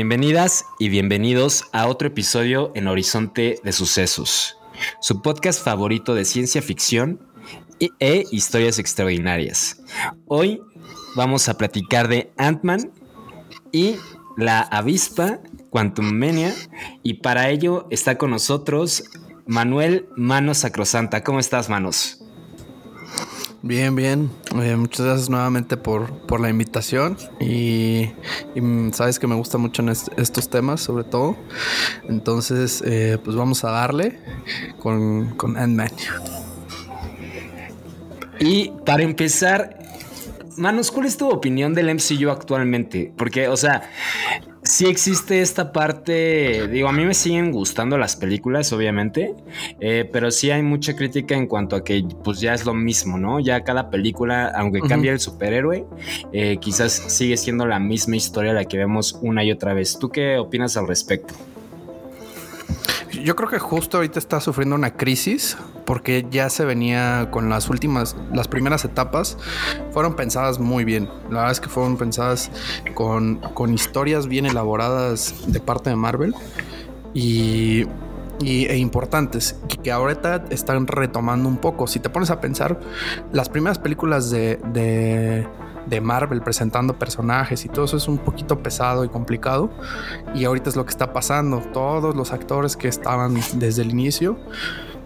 Bienvenidas y bienvenidos a otro episodio en Horizonte de Sucesos, su podcast favorito de ciencia ficción e historias extraordinarias. Hoy vamos a platicar de Ant-Man y la avispa Quantum Mania y para ello está con nosotros Manuel Manos Sacrosanta. ¿Cómo estás, Manos? Bien, bien. Eh, muchas gracias nuevamente por, por la invitación y, mm, sabes que me gustan mucho en est- estos temas, sobre todo. Entonces, eh, pues vamos a darle con, con Ant-Man. Y para empezar, Manos, ¿cuál es tu opinión del MCU actualmente? Porque, o sea, sí existe esta parte, digo, a mí me siguen gustando las películas, obviamente, eh, pero sí hay mucha crítica en cuanto a que, pues ya es lo mismo, ¿no? Ya cada película, aunque cambie el superhéroe, eh, quizás sigue siendo la misma historia la que vemos una y otra vez. ¿Tú qué opinas al respecto? Yo creo que justo ahorita está sufriendo una crisis porque ya se venía con las últimas, las primeras etapas fueron pensadas muy bien. La verdad es que fueron pensadas con, con historias bien elaboradas de parte de Marvel y, y- e importantes que, que ahorita están retomando un poco. Si te pones a pensar, las primeras películas de, de, de Marvel presentando personajes y todo eso es un poquito pesado y complicado. Y ahorita es lo que está pasando. Todos los actores que estaban desde el inicio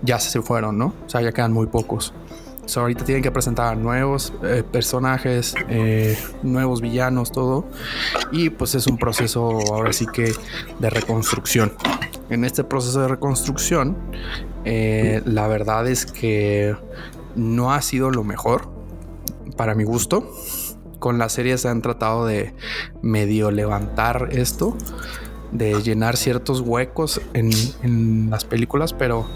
ya se fueron, ¿no? O sea, ya quedan muy pocos. So, ahorita tienen que presentar nuevos eh, personajes, eh, nuevos villanos, todo. Y pues es un proceso ahora sí que de reconstrucción. En este proceso de reconstrucción, eh, la verdad es que no ha sido lo mejor para mi gusto. Con la serie se han tratado de medio levantar esto, de llenar ciertos huecos en, las películas, pero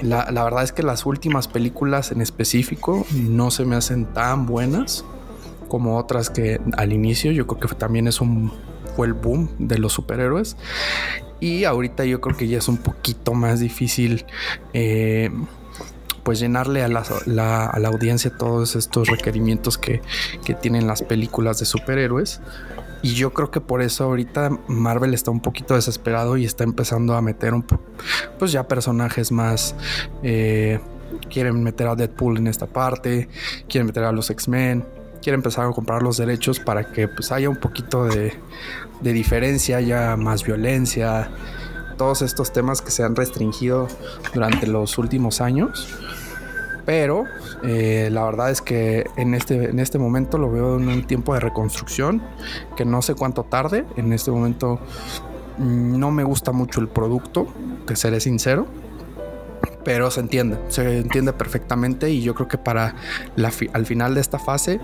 la, la verdad es que las últimas películas en específico no se me hacen tan buenas como otras que al inicio yo creo que también es un fue el boom de los superhéroes. Y ahorita yo creo que ya es un poquito más difícil eh, pues llenarle a la, a la audiencia todos estos requerimientos que, que tienen las películas de superhéroes. Y yo creo que por eso ahorita Marvel está un poquito desesperado y está empezando a meter un pues ya personajes más eh, quieren meter a Deadpool en esta parte, quieren meter a los X-Men, quieren empezar a comprar los derechos para que pues haya un poquito de, de diferencia, haya más violencia, todos estos temas que se han restringido durante los últimos años. Pero eh, la verdad es que en este, en este momento lo veo en un tiempo de reconstrucción que no sé cuánto tarde. En este momento mm, no me gusta mucho el producto, te seré sincero. Pero se entiende, se entiende perfectamente y yo creo que para al final de esta fase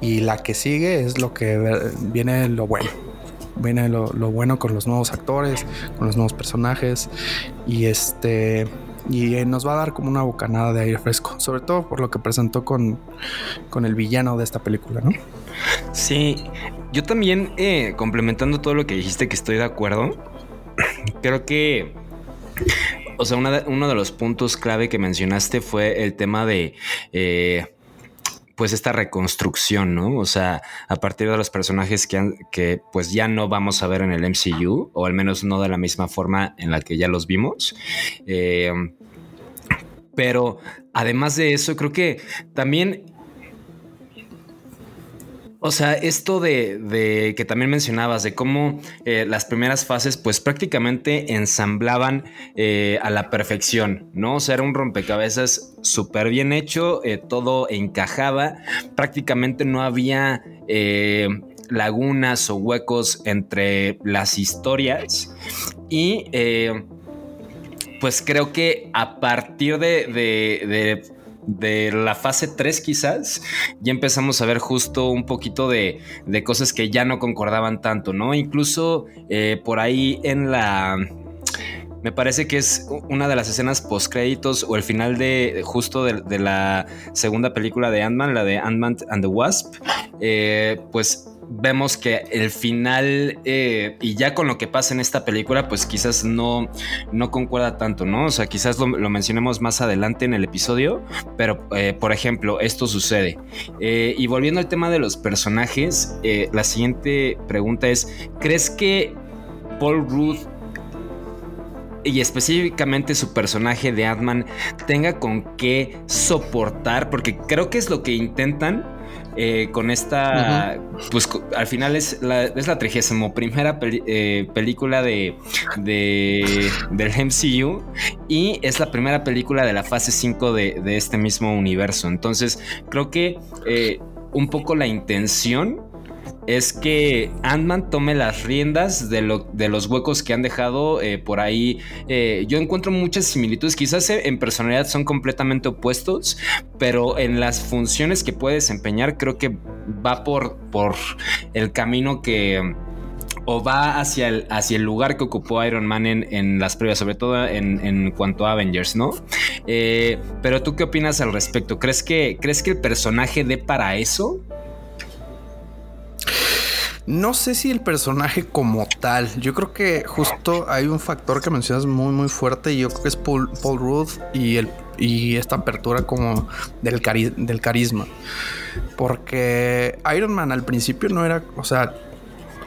y la que sigue es lo que viene lo bueno. Viene lo, bueno con los nuevos actores, con los nuevos personajes y este y eh, nos va a dar como una bocanada de aire fresco, sobre todo por lo que presentó con, con el villano de esta película, ¿no? Sí, yo también, eh, complementando todo lo que dijiste, que estoy de acuerdo, creo que, o sea, uno de los puntos clave que mencionaste fue el tema de, eh, pues, esta reconstrucción, ¿no? O sea, a partir de los personajes que, han- que, pues, ya no vamos a ver en el MCU, o al menos no de la misma forma en la que ya los vimos. Eh, pero además de eso, creo que también o sea, esto de, de que también mencionabas, de cómo eh, las primeras fases, pues prácticamente ensamblaban eh, a la perfección, ¿no? O sea, era un rompecabezas súper bien hecho, eh, todo encajaba, prácticamente no había lagunas o huecos entre las historias y pues creo que a partir de de la fase 3 quizás, ya empezamos a ver justo un poquito de, de cosas que ya no concordaban tanto, ¿no? Incluso eh, por ahí en la me parece que es una de las escenas post créditos o el final de justo de, la segunda película de Ant-Man, la de Ant-Man and the Wasp. Eh, pues vemos que el final eh, y ya con lo que pasa en esta película pues quizás no, no concuerda tanto, ¿no? O sea, quizás lo, mencionemos más adelante en el episodio, pero eh, por ejemplo, esto sucede. y volviendo al tema de los personajes, la siguiente pregunta es, ¿crees que Paul Rudd y específicamente su personaje de Ant-Man tenga con qué soportar, porque creo que es lo que intentan eh, con esta, pues al final es la, es la trigésimo primera eh, película de, de, del MCU y es la primera película de la fase 5 de, de este mismo universo. Entonces creo que eh, un poco la intención es que Ant-Man tome las riendas de, los huecos que han dejado eh, por ahí. Eh, yo encuentro muchas similitudes, quizás eh, en personalidad son completamente opuestos, pero en las funciones que puede desempeñar creo que va por, el camino que o va hacia el, hacia el lugar que ocupó Iron Man en, las previas, sobre todo en, cuanto a Avengers, ¿no? pero tú qué opinas al respecto? ¿Crees que, ¿Crees que el personaje dé para eso? No sé si el personaje como tal. Yo creo que justo hay un factor que mencionas muy, muy fuerte. Y yo creo que es Paul, Paul y, el, y esta apertura como del, del carisma. Porque Iron Man al principio no era, o sea,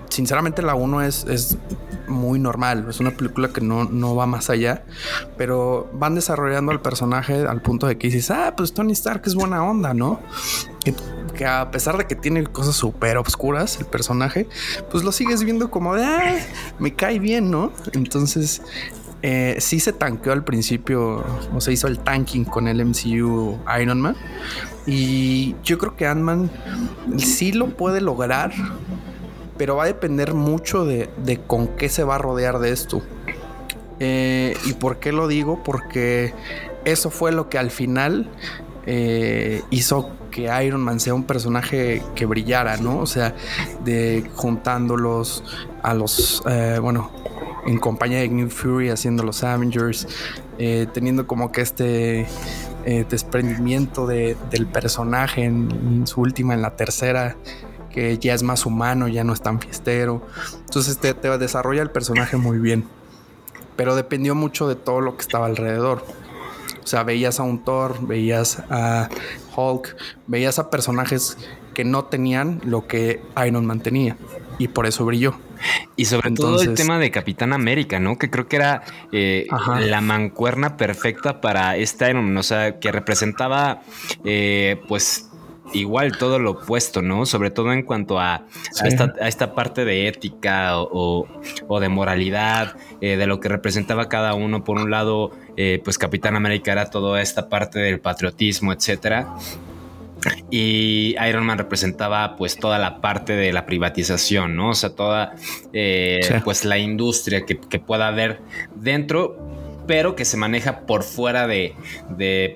sinceramente la 1 es, es, muy normal, es una película que no, no, va más allá, pero van desarrollando al personaje al punto de que dices, ah, pues Tony Stark es buena onda, ¿no? que a pesar de que tiene cosas súper obscuras el personaje, pues lo sigues viendo como de, ah, me cae bien, ¿no? Entonces, eh, sí se tanqueó al principio, o se hizo el tanking con el MCU Iron Man. Y yo creo que Ant-Man sí lo puede lograr, pero va a depender mucho de, con qué se va a rodear de esto. Eh, ¿Y por qué lo digo? Porque eso fue lo que al final eh, hizo que Iron Man sea un personaje que brillara, ¿no? O sea, de juntándolos a los, eh, bueno, en compañía de New Fury haciendo los Avengers, teniendo como que este desprendimiento del personaje en, su última, en la tercera, que ya es más humano, ya no es tan fiestero. Entonces te desarrolla el personaje muy bien, pero dependió mucho de todo lo que estaba alrededor. O sea, veías a un Thor, veías a Hulk, veías a personajes que no tenían lo que Iron Man tenía y por eso brilló. Y sobre todo el tema de Capitán América, ¿no? Que creo que era eh, la mancuerna perfecta para este Iron Man, o sea, que representaba eh, pues igual todo lo opuesto, ¿no? Sobre todo en cuanto a, esta, parte de ética o, de moralidad, eh, de lo que representaba cada uno. Por un lado, eh, pues Capitán América era toda esta parte del patriotismo, etcétera. Y Iron Man representaba pues toda la parte de la privatización, ¿no? O sea, toda eh, pues la industria que, que pueda haber dentro, pero que se maneja por fuera de,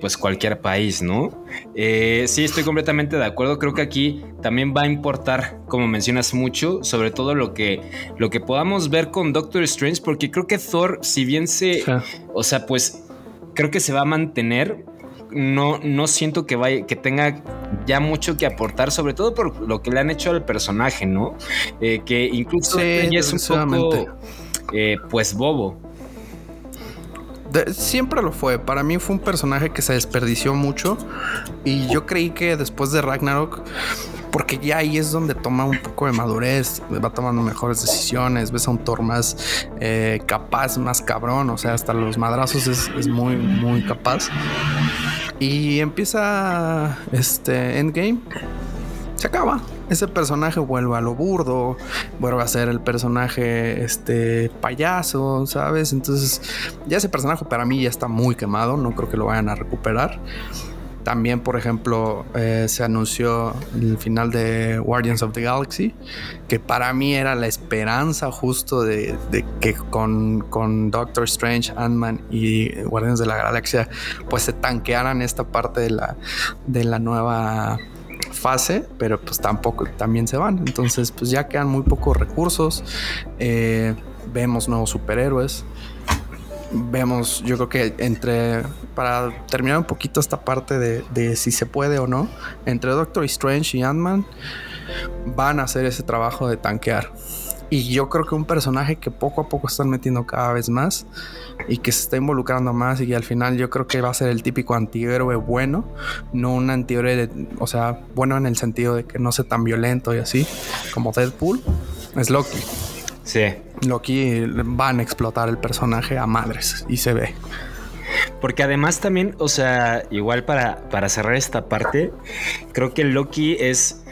pues cualquier país, ¿no? Eh, sí, estoy completamente de acuerdo. Creo que aquí también va a importar, como mencionas mucho, sobre todo lo que, lo que podamos ver con Doctor Strange, porque creo que Thor, si bien se, o sea, pues creo que se va a mantener. No, no siento que vaya, que tenga ya mucho que aportar, sobre todo por lo que le han hecho al personaje, ¿no? Eh, que incluso ella es un poco, eh, pues bobo siempre lo fue. Para mí fue un personaje que se desperdició mucho. Y yo creí que después de Ragnarok, porque ya ahí es donde toma un poco de madurez, va tomando mejores decisiones, ves a un Thor más eh, capaz, más cabrón. O sea, hasta los madrazos es, es muy, muy capaz. Y empieza este Endgame. Se acaba ese personaje vuelve a lo burdo, vuelve a ser el personaje este payaso, ¿sabes? Entonces, ya ese personaje para mí ya está muy quemado, no creo que lo vayan a recuperar. También, por ejemplo, eh, se anunció el final de Guardians of the Galaxy, que para mí era la esperanza justo de, de que con, con, Doctor Strange, Ant-Man y Guardians de la Galaxia, pues se tanquearan esta parte de la, de la nueva fase, pero pues tampoco también se van. Entonces, pues ya quedan muy pocos recursos. Eh, vemos nuevos superhéroes vemos, yo creo que entre, para terminar un poquito esta parte de, si se puede o no, entre Doctor Strange y Ant-Man van a hacer ese trabajo de tanquear. Y yo creo que un personaje que poco a poco están metiendo cada vez más y que se está involucrando más y que al final yo creo que va a ser el típico antihéroe bueno, no un antihéroe, o sea, bueno en el sentido de que no sea tan violento y así como Deadpool, es Loki. Sí. Loki van a explotar el personaje a madres y se ve. Porque además también, o sea, igual para, para cerrar esta parte, creo que Loki es,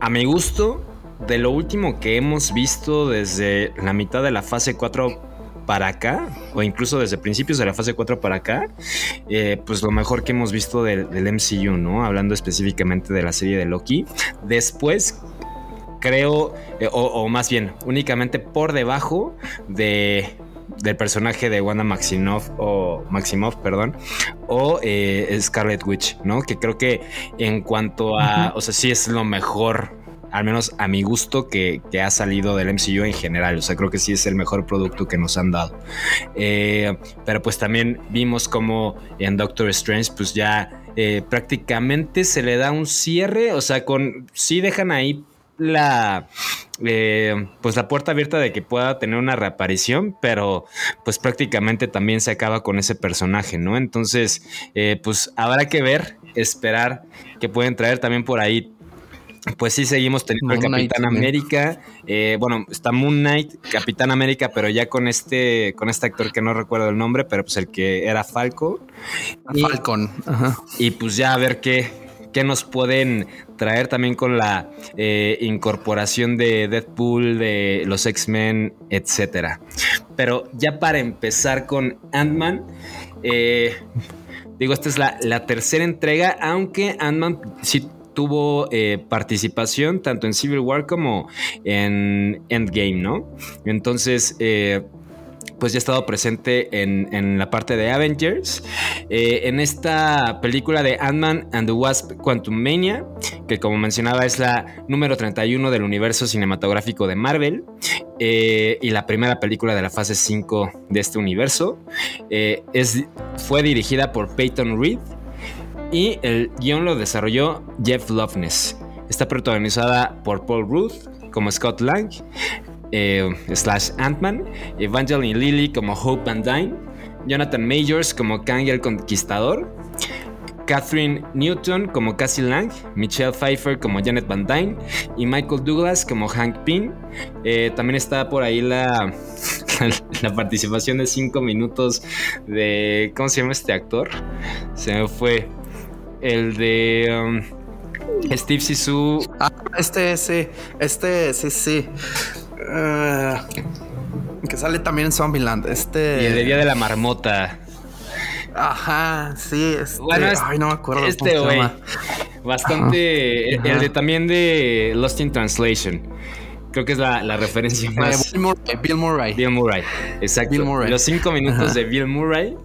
a mi gusto, de lo último que hemos visto desde la mitad de la fase 4 para acá, o incluso desde principios de la fase 4 para acá, eh, pues lo mejor que hemos visto del, del, MCU, ¿no? Hablando específicamente de la serie de Loki. Después, creo, eh, o, más bien, únicamente por debajo de del personaje de Wanda Maximoff o Maximoff, perdón, o eh, Scarlet Witch, ¿no? Que creo que en cuanto a, o sea, sí es lo mejor, al menos a mi gusto, que, ha salido del MCU en general. O sea, creo que sí es el mejor producto que nos han dado. Eh, pero pues también vimos como en Doctor Strange, pues ya prácticamente se le da un cierre, o sea, con sí dejan ahí la eh, pues la puerta abierta de que pueda tener una reaparición, pero pues prácticamente también se acaba con ese personaje, ¿no? Entonces, eh, pues habrá que ver, esperar que pueden traer también por ahí. Pues sí, seguimos teniendo el Capitán América. Eh, bueno, está Moon Knight, Capitán América, pero ya con este, con este actor que no recuerdo el nombre, pero pues el que era Falcon. Falcon. Y pues ya a ver qué, qué nos pueden traer también con la eh, incorporación de Deadpool, de los X-Men, etcétera. Pero ya para empezar con Ant-Man, eh, digo, esta es la, tercera entrega, aunque Ant-Man sí tuvo eh, participación tanto en Civil War como en Endgame, ¿no? Entonces, pues ya ha estado presente en, la parte de Avengers. Eh, en esta película de Ant-Man and the Wasp Quantum Mania, que como mencionaba es la número 31 del universo cinematográfico de Marvel eh, y la primera película de la fase 5 de este universo. Eh, es, fue dirigida por Peyton Reed y el guion lo desarrolló Jeff Loveness. Está protagonizada por Paul Ruth como Scott Lang, eh, slash Ant-Man, Evangeline Lilly como Hope Van Dyne, Jonathan Majors como Kang el Conquistador, Catherine Newton como Cassie Lang, Michelle Pfeiffer como Janet Van Dyne y Michael Douglas como Hank Pym. Eh, también está por ahí la, la, participación de 5 minutos de. ¿Cómo se llama este actor? Se me fue. El de. Um, Steve Sisu. Ah, este sí, este sí, sí. Eh, que sale también en Zombieland. Este. Y el de Día de la Marmota. Ajá, sí. Este... Bueno, Ay, no me acuerdo. Este güey. Bastante. El, de también de Lost in Translation. Creo que es la, la referencia más. Bill Murray. Bill Murray. Bill Murray. Exacto. Bill Murray. Los cinco minutos de Bill Murray.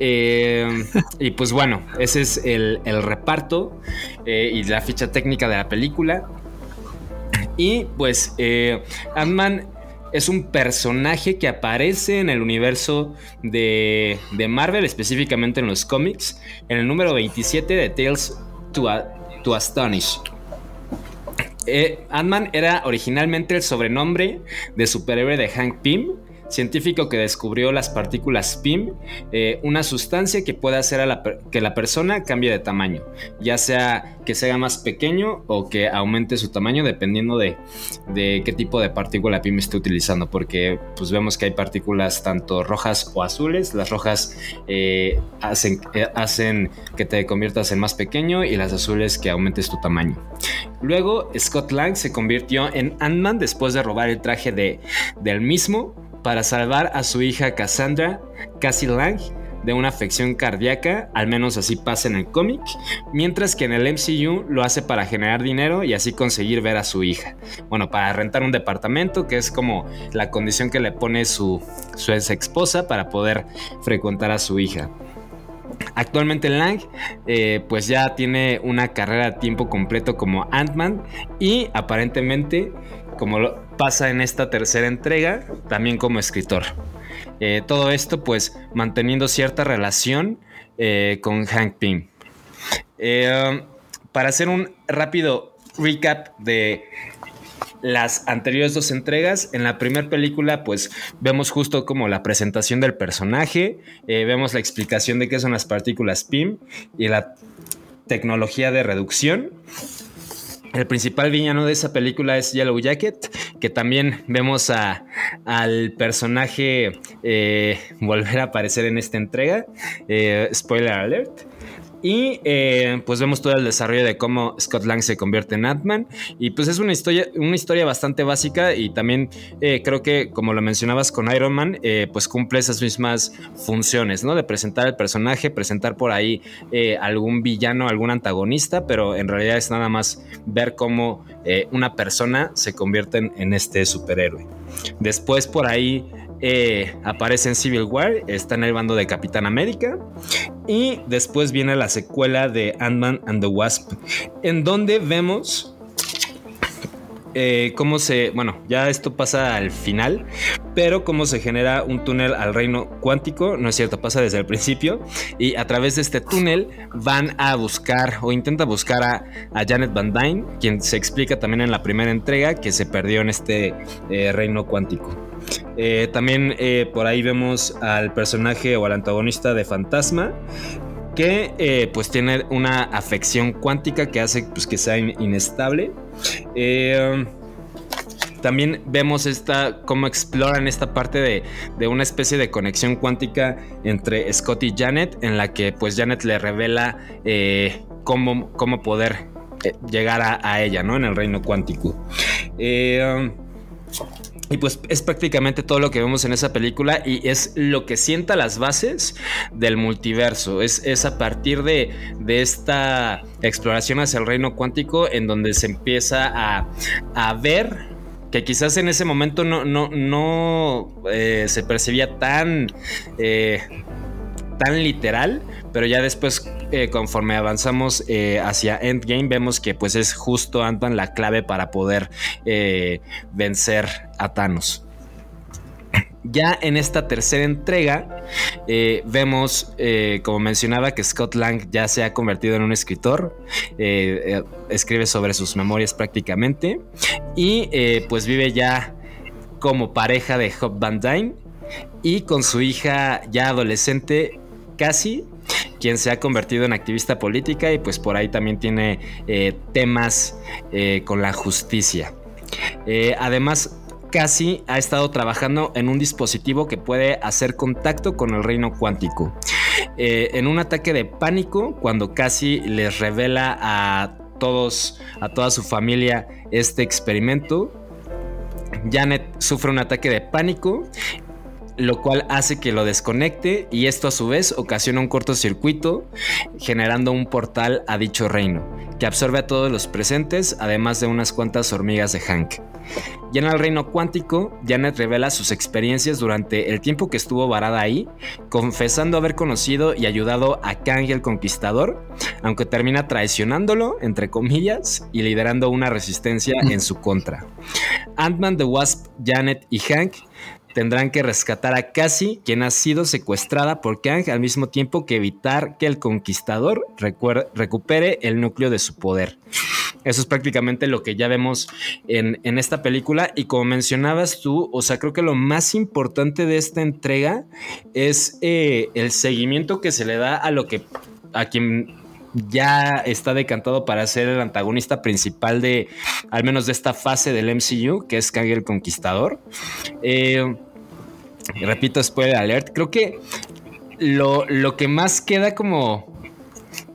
Eh, y pues bueno, ese es el, el reparto eh, y la ficha técnica de la película. Y pues eh, Ant-Man es un personaje que aparece en el universo de, Marvel, específicamente en los cómics, en el número 27 de Tales to, to Astonish. Eh, Ant-Man era originalmente el sobrenombre de superhéroe de Hank Pym, científico que descubrió las partículas PIM, eh, una sustancia que puede hacer que la persona cambie de tamaño, ya sea que sea más pequeño o que aumente su tamaño dependiendo de, qué tipo de partícula PIM esté utilizando, porque pues vemos que hay partículas tanto rojas o azules, las rojas eh, hacen, eh, hacen que te conviertas en más pequeño y las azules que aumentes tu tamaño. Luego Scott Lang se convirtió en Ant-Man después de robar el traje de, del mismo para salvar a su hija Cassandra, Cassie Lang, de una afección cardíaca, al menos así pasa en el cómic, mientras que en el MCU lo hace para generar dinero y así conseguir ver a su hija. Bueno, para rentar un departamento, que es como la condición que le pone su, su ex esposa para poder frecuentar a su hija. Actualmente Lang eh, pues ya tiene una carrera a tiempo completo como Ant-Man y aparentemente, como lo pasa en esta tercera entrega, también como escritor. Eh, todo esto pues manteniendo cierta relación eh, con Hank Pym. para hacer un rápido recap de las anteriores dos entregas. En la primera película, pues vemos justo como la presentación del personaje, eh, vemos la explicación de qué son las partículas PIM y la tecnología de reducción. El principal villano de esa película es Yellow Jacket, que también vemos a, al personaje eh, volver a aparecer en esta entrega. Eh, spoiler alert. Y eh, pues vemos todo el desarrollo de cómo Scott Lang se convierte en Ant-Man. Y pues es una historia, una historia bastante básica y también eh, creo que como lo mencionabas con Iron Man, eh, pues cumple esas mismas funciones, ¿no? De presentar el personaje, presentar por ahí algún villano, algún antagonista, pero en realidad es nada más ver cómo una persona se convierte en este superhéroe. Después por ahí eh, aparece en Civil War, está en el bando de Capitán América. Y después viene la secuela de Ant-Man and the Wasp, en donde vemos eh, cómo se, bueno, ya esto pasa al final, pero cómo se genera un túnel al reino cuántico, no es cierto, pasa desde el principio, y a través de este túnel van a buscar o intenta buscar a, Janet Van Dyne, quien se explica también en la primera entrega que se perdió en este eh, reino cuántico. Eh, también por ahí vemos al personaje o al antagonista de Fantasma, que pues tiene una afección cuántica que hace pues, que sea inestable eh, también vemos esta, cómo exploran esta parte de, una especie de conexión cuántica entre Scott y Janet, en la que pues Janet le revela eh, cómo, cómo, poder eh, llegar a, ella, ¿no? En el reino cuántico. Y pues es prácticamente todo lo que vemos en esa película y es lo que sienta las bases del multiverso. Es, a partir de, esta exploración hacia el reino cuántico en donde se empieza a, ver que quizás en ese momento no, no, no eh, se percibía tan, eh, tan literal, pero ya después, eh, conforme avanzamos eh, hacia Endgame, vemos que pues es justo Ant-Man la clave para poder eh, vencer a Thanos. Ya en esta tercera entrega vemos, como mencionaba, que Scott Lang ya se ha convertido en un escritor, escribe sobre sus memorias prácticamente y pues vive ya como pareja de Hop Van Dyne y con su hija ya adolescente Cassie quien se ha convertido en activista política y pues por ahí también tiene eh, temas eh, con la justicia. Eh, además, Cassie ha estado trabajando en un dispositivo que puede hacer contacto con el reino cuántico. en un ataque de pánico, cuando Cassie les revela a todos, a toda su familia este experimento, Janet sufre un ataque de pánico lo cual hace que lo desconecte y esto a su vez ocasiona un cortocircuito generando un portal a dicho reino que absorbe a todos los presentes además de unas cuantas hormigas de Hank. Ya en el reino cuántico, Janet revela sus experiencias durante el tiempo que estuvo varada ahí, confesando haber conocido y ayudado a Kang el Conquistador, aunque termina traicionándolo, entre comillas, y liderando una resistencia en su contra. Ant-Man, The Wasp, Janet y Hank tendrán que rescatar a Cassie, quien ha sido secuestrada por Kang, al mismo tiempo que evitar que el conquistador recupere el núcleo de su poder. Eso es prácticamente lo que ya vemos en, esta película. Y como mencionabas tú, o sea, creo que lo más importante de esta entrega es eh, el seguimiento que se le da a lo que a quien ya está decantado para ser el antagonista principal de, al menos de esta fase del MCU, que es Kang el Conquistador. Eh, repito, spoiler alert, creo que lo, lo que más queda como,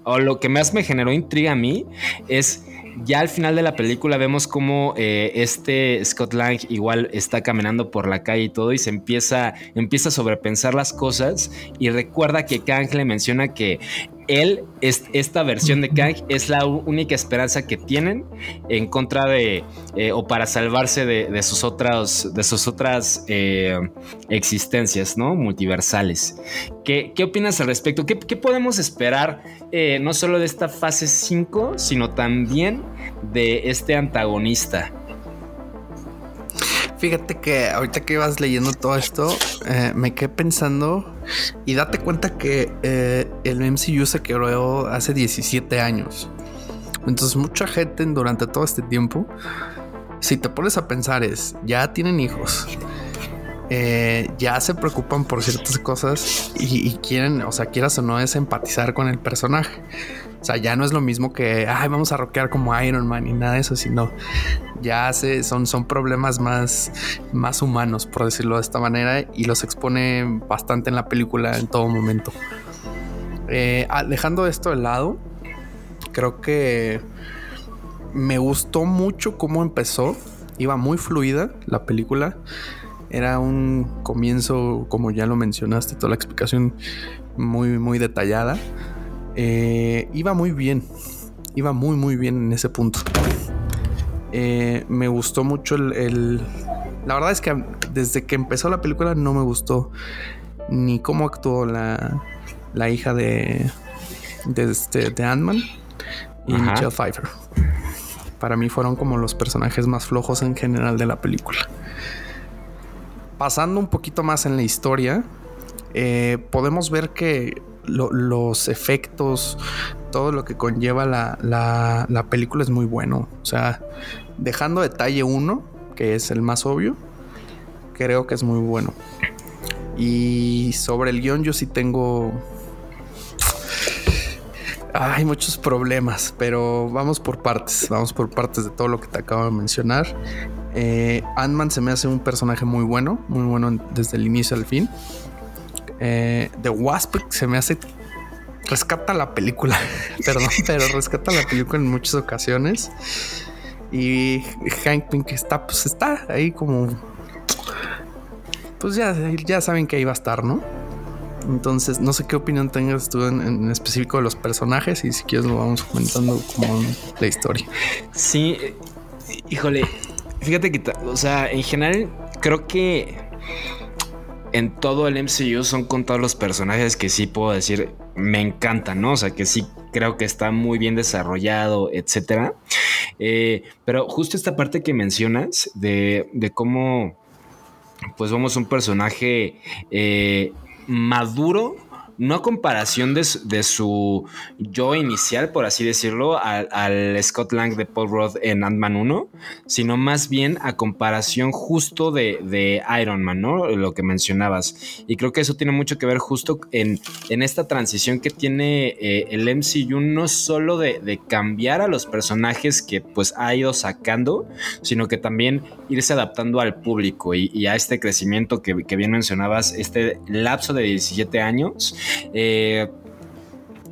o lo que más me generó intriga a mí, es ya al final de la película vemos como eh, este Scott Lang igual está caminando por la calle y todo y se empieza, empieza a sobrepensar las cosas y recuerda que Kang le menciona que él, es, esta versión de Kang es la única esperanza que tienen en contra de, eh, o para salvarse de, sus otras, de sus otras eh, existencias, ¿no? Multiversales. ¿Qué, ¿Qué, opinas al respecto? ¿Qué, qué podemos esperar eh, no solo de esta fase 5, sino también de este antagonista? Fíjate que ahorita que ibas leyendo todo esto, me quedé pensando y date cuenta que eh, el MCU se creó hace 17 años. Entonces mucha gente durante todo este tiempo, si te pones a pensar es, ya tienen hijos, eh, ya se preocupan por ciertas cosas y, y, quieren, o sea, quieras o no, es empatizar con el personaje. O sea, ya no es lo mismo que, ay, vamos a rockear como Iron Man y nada de eso, sino ya se, son, son problemas más, más humanos, por decirlo de esta manera, y los expone bastante en la película en todo momento. Eh, ah, dejando esto de lado, creo que me gustó mucho cómo empezó. Iba muy fluida la película. Era un comienzo, como ya lo mencionaste, toda la explicación muy, muy detallada. Eh, iba muy bien. Iba muy, muy bien en ese punto. Eh, me gustó mucho el, La verdad es que desde que empezó la película no me gustó ni cómo actuó la, la hija de, de, este, de Ant-Man y Michelle Pfeiffer. Para mí fueron como los personajes más flojos en general de la película. Pasando un poquito más en la historia, eh, podemos ver que los efectos, todo lo que conlleva la, la, película es muy bueno. O sea, dejando detalle uno, que es el más obvio, creo que es muy bueno. Y sobre el guion yo sí tengo... Hay muchos problemas, pero vamos por partes, vamos por partes de todo lo que te acabo de mencionar. Eh, Ant-Man se me hace un personaje muy bueno, muy bueno desde el inicio al fin. Eh, The Wasp se me hace rescata la película, perdón, pero rescata la película en muchas ocasiones. Y Hank Pink está, pues está ahí como, pues ya, ya saben que ahí va a estar, ¿no? Entonces, no sé qué opinión tengas tú en, específico de los personajes y si quieres lo vamos comentando como la historia. Sí, híjole, fíjate que, o sea, en general creo que en todo el MCU son con todos los personajes que sí puedo decir me encantan, ¿no? O sea, que sí creo que está muy bien desarrollado, etcétera. Eh, pero justo esta parte que mencionas de, de cómo, pues vamos, un personaje eh, maduro no a comparación de, su yo inicial, por así decirlo, al, Scott Lang de Paul Roth en Ant-Man 1, sino más bien a comparación justo de, Iron Man, ¿no? Lo que mencionabas. Y creo que eso tiene mucho que ver justo en, esta transición que tiene eh, el MCU, no solo de, cambiar a los personajes que pues ha ido sacando, sino que también irse adaptando al público y, a este crecimiento que, que bien mencionabas, este lapso de 17 años eh,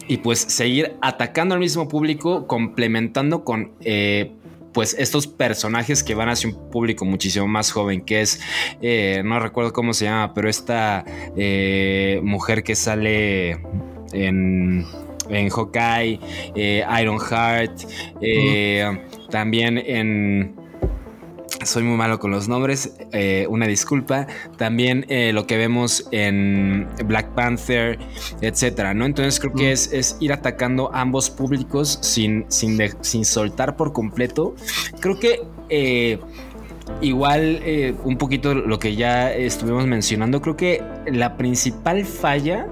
y pues seguir atacando al mismo público, complementando con eh, pues estos personajes que van hacia un público muchísimo más joven, que es, eh, no recuerdo cómo se llama, pero esta mujer que sale en, en Hawkeye, Ironheart, también en soy muy malo con los nombres, eh, una disculpa. También eh, lo que vemos en Black Panther, etcétera, ¿no? Entonces creo que es, ir atacando ambos públicos sin, sin, sin soltar por completo. Creo que eh, igual un poquito lo que ya estuvimos mencionando, creo que la principal falla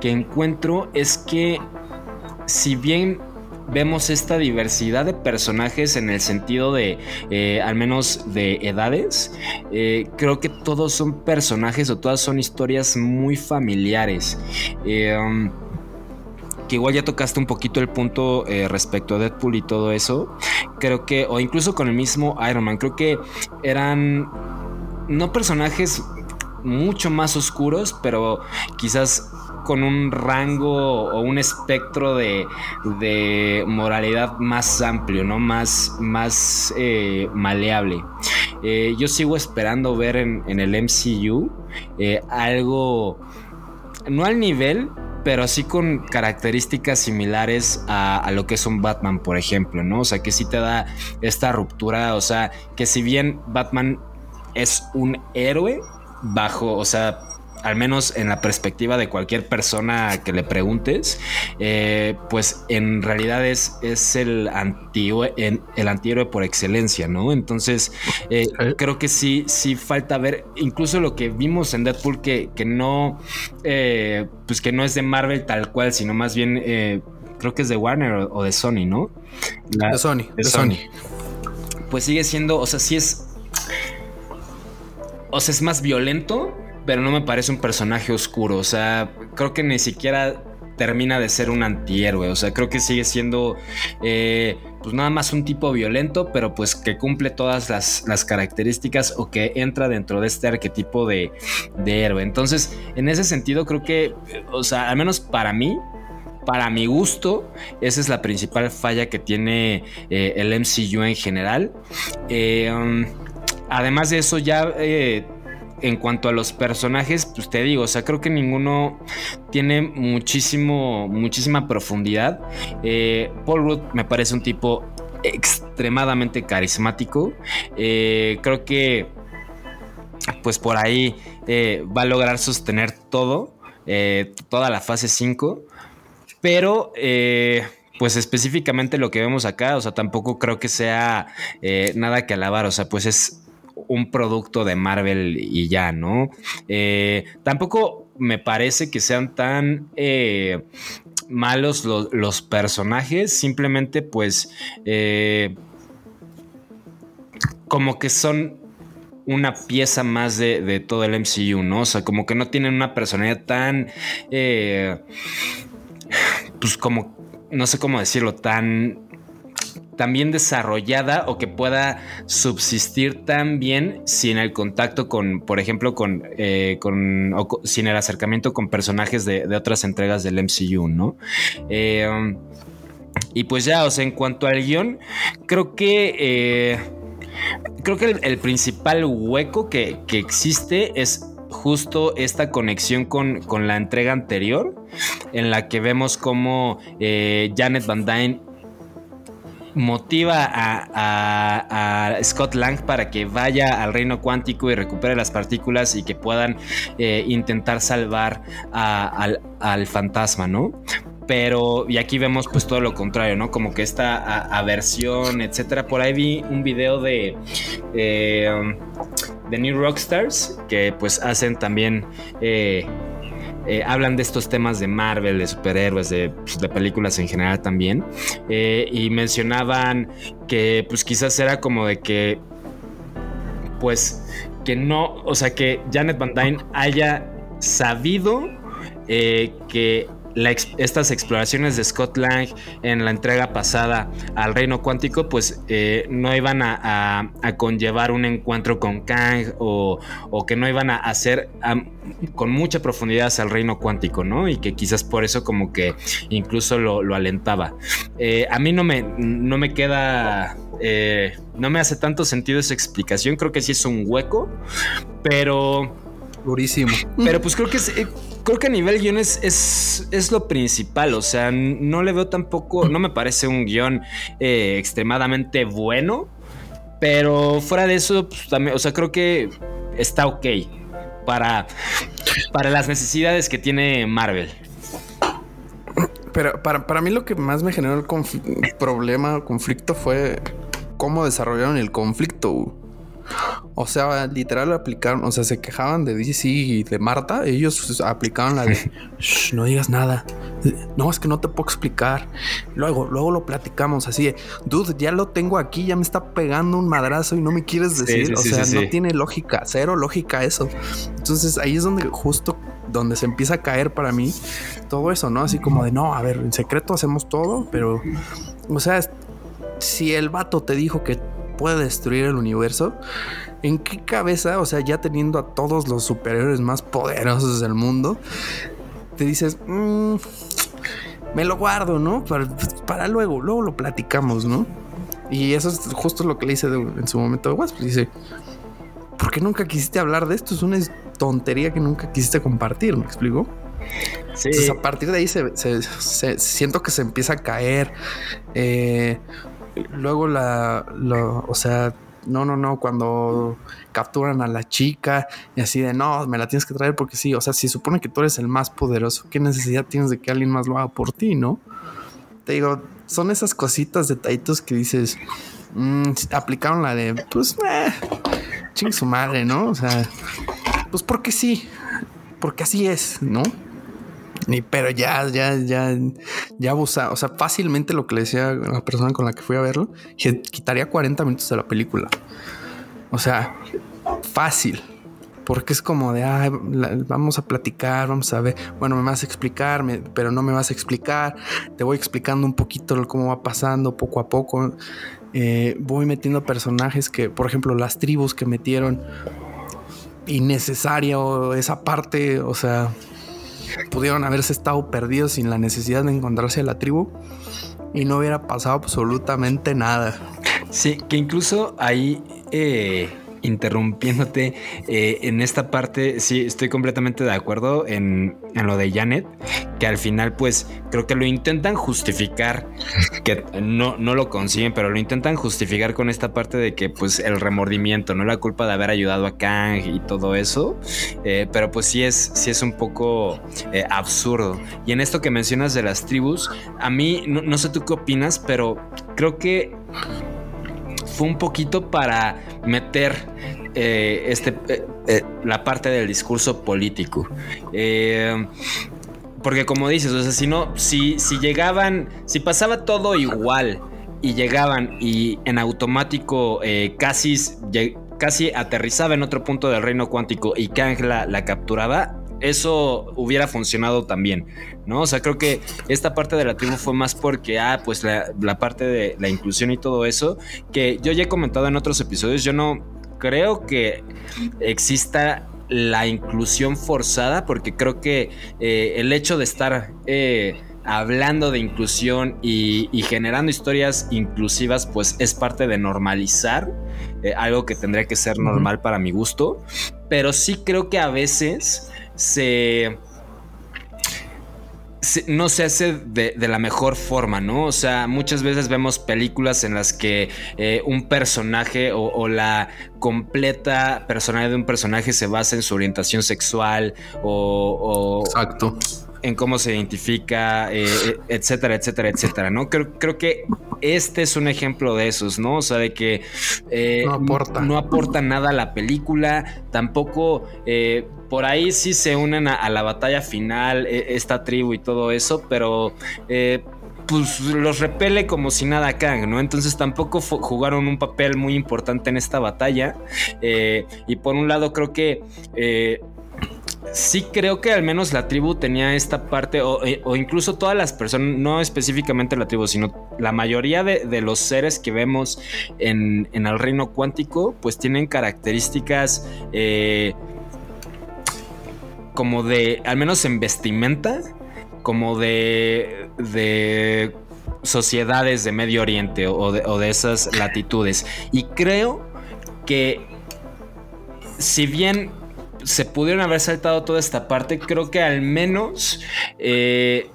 que encuentro es que si bien vemos esta diversidad de personajes en el sentido de, eh, al menos de edades, eh, creo que todos son personajes o todas son historias muy familiares. Eh, um, que igual ya tocaste un poquito el punto respecto a Deadpool y todo eso. Creo que, o incluso con el mismo Iron Man, creo que eran no personajes mucho más oscuros, pero quizás con un rango o un espectro de, de moralidad más amplio, ¿no? Más, más eh, maleable. Eh, yo sigo esperando ver en, en el MCU eh, algo, no al nivel, pero sí con características similares a, a, lo que es un Batman, por ejemplo, ¿no? O sea, que sí te da esta ruptura, o sea, que si bien Batman es un héroe bajo, o sea, al menos en la perspectiva de cualquier persona que le preguntes, eh, pues en realidad es, es el, antihéroe, el antihéroe por excelencia, ¿no? Entonces, eh, creo que sí, sí falta ver, incluso lo que vimos en Deadpool, que, que no, eh, pues que no es de Marvel tal cual, sino más bien, creo que es de Warner o, o de Sony, ¿no? La, de Sony. De, Sony. Sony. Pues sigue siendo, o sea, sí es... O sea, es más violento, pero no me parece un personaje oscuro. O sea, creo que ni siquiera termina de ser un antihéroe. O sea, creo que sigue siendo eh, pues nada más un tipo violento, pero pues que cumple todas las, las características o que entra dentro de este arquetipo de, héroe. Entonces, en ese sentido, creo que, o sea, al menos para mí. Para mi gusto, esa es la principal falla que tiene eh, el MCU en general. Eh, um, además de eso, ya en cuanto a los personajes, pues te digo, o sea, creo que ninguno tiene muchísimo, muchísima profundidad. Eh, Paul Rudd me parece un tipo extremadamente carismático. Eh, creo que, pues por ahí eh, va a lograr sostener todo, toda la fase 5. Pero pues específicamente lo que vemos acá, o sea, tampoco creo que sea nada que alabar, o sea, pues es un producto de Marvel y ya, ¿no? Eh, tampoco me parece que sean tan eh, malos los, los, personajes, simplemente pues eh, como que son una pieza más de, de, todo el MCU, ¿no? O sea, como que no tienen una personalidad tan... Pues como, no sé cómo decirlo, tan también desarrollada o que pueda subsistir tan bien sin el contacto con, por ejemplo, con, eh, con o sin el acercamiento con personajes de, otras entregas del MCU, ¿no? Eh, y pues ya, o sea, en cuanto al guion, creo que... Eh, creo que el, principal hueco que, que, existe es justo esta conexión con, con, la entrega anterior, en la que vemos como eh, Janet Van Dyne motiva a, Scott Lang para que vaya al reino cuántico y recupere las partículas y que puedan eh, intentar salvar al, al, fantasma, ¿no? Pero, y aquí vemos pues todo lo contrario, ¿no? Como que esta aversión, etcétera. Por ahí vi un video de, eh, de New Rockstars que pues hacen también... Eh, eh, hablan de estos temas de Marvel, de superhéroes, de, pues, películas en general también. Eh, y mencionaban que pues quizás era como de que, pues, que no, o sea, que Janet Van Dyne haya sabido eh, que estas exploraciones de Scott Lang en la entrega pasada al reino cuántico, pues eh, no iban a, a, conllevar un encuentro con Kang o, o que no iban a hacer con mucha profundidad hacia el reino cuántico, ¿no? Y que quizás por eso como que incluso lo, lo alentaba. Eh, a mí no me, no me queda... Eh, no me hace tanto sentido esa explicación, creo que sí es un hueco, pero... Durísimo. Pero pues creo que es, eh, creo que a nivel guion es, es, es, lo principal. O sea, no le veo tampoco. No me parece un guion eh, extremadamente bueno. Pero fuera de eso, pues, también, o sea, creo que está ok para, para las necesidades que tiene Marvel. Pero para, para mí lo que más me generó el conf problema, conflicto fue cómo desarrollaron el conflicto. O sea, literal aplicaron, o sea, se quejaban de DC y de Marta. Ellos aplicaron la de Shh, no digas nada. No, es que no te puedo explicar. Luego, luego lo platicamos así de dude, ya lo tengo aquí, ya me está pegando un madrazo y no me quieres decir. Sí, sí, o sea, sí, no tiene lógica, cero lógica eso. Entonces ahí es donde justo donde se empieza a caer para mí todo eso, ¿no? Así como de no, a ver, en secreto hacemos todo, pero, o sea, si el vato te dijo que puede destruir el universo. ¿En qué cabeza, o sea, ya teniendo a todos los superhéroes más poderosos del mundo, te dices, "Mm, me lo guardo, ¿no? Para, para luego, luego lo platicamos, ¿no? Y eso es justo lo que le hice de- en su momento de WhatsApp. Dice, ¿por qué nunca quisiste hablar de esto? Es una tontería que nunca quisiste compartir, ¿me explico? Sí. Entonces, a partir de ahí se, se- se- siento que se empieza a caer. Eh, luego la, lo- o sea, no, no, no, cuando capturan a la chica y así de no, me la tienes que traer porque sí, o sea, si supone que tú eres el más poderoso, ¿qué necesidad tienes de que alguien más lo haga por ti, no? Te digo, son esas cositas, detallitos que dices, mm, aplicaron la de, pues, eh, ching su madre, ¿no? O sea, pues porque sí, porque así es, ¿no? Y, pero ya, ya, ya, ya abusa. O sea, fácilmente lo que le decía a la persona con la que fui a verlo, quitaría 40 minutos de la película. O sea, fácil. Porque es como de, "Ay, la- vamos a platicar, vamos a ver, bueno, me vas a explicar, pero no me vas a explicar, te voy explicando un poquito cómo va pasando poco a poco, Eh, voy metiendo personajes que, por ejemplo, las tribus que metieron, innecesario esa parte, o sea, pudieron haberse estado perdidos sin la necesidad de encontrarse a la tribu y no hubiera pasado absolutamente nada. Sí, que incluso ahí, eh, interrumpiéndote eh, en esta parte, sí, estoy completamente de acuerdo en, en lo de Janet, que al final pues creo que lo intentan justificar, que no, no lo consiguen, pero lo intentan justificar con esta parte de que pues el remordimiento, no la culpa de haber ayudado a Kang y todo eso, eh, pero pues sí es, sí es un poco eh, absurdo. Y en esto que mencionas de las tribus, a mí no, no sé tú qué opinas, pero creo que fue un poquito para meter eh, este, eh, eh, la parte del discurso político. Porque como dices, o sea, si no, si, si llegaban, si pasaba todo igual y llegaban y en automático casi, casi aterrizaba en otro punto del reino cuántico y Kang la, la capturaba, eso hubiera funcionado también, ¿no? O sea, creo que esta parte de la tribu fue más porque, ah, pues la, la parte de la inclusión y todo eso, que yo ya he comentado en otros episodios, yo no creo que exista la inclusión forzada, porque creo que eh, el hecho de estar eh, hablando de inclusión y, y generando historias inclusivas, pues es parte de normalizar, eh, algo que tendría que ser normal para mi gusto, pero sí creo que a veces se no se hace de, de la mejor forma, ¿no? O sea, muchas veces vemos películas en las que eh, un personaje o, o la completa personalidad de un personaje se basa en su orientación sexual o, o Exacto. En cómo se identifica, eh, eh, etcétera, etcétera, etcétera, ¿no? Creo, creo que este es un ejemplo de esos, ¿no? O sea, de que eh, No aporta. no aporta nada a la película, tampoco eh, por ahí sí se unen a, a la batalla final, esta tribu y todo eso, pero... pues los repele como si nada Kang, ¿no? Entonces tampoco jugaron un papel muy importante en esta batalla. Eh, y por un lado creo que eh, sí creo que al menos la tribu tenía esta parte, o, eh, o incluso todas las personas, no específicamente la tribu, sino la mayoría de, de los seres que vemos en, en el reino cuántico, pues tienen características eh, como de, al menos en vestimenta, como de, de sociedades de Medio Oriente o de, o de esas latitudes. Y creo que si bien se pudieron haber saltado toda esta parte, creo que al menos eh,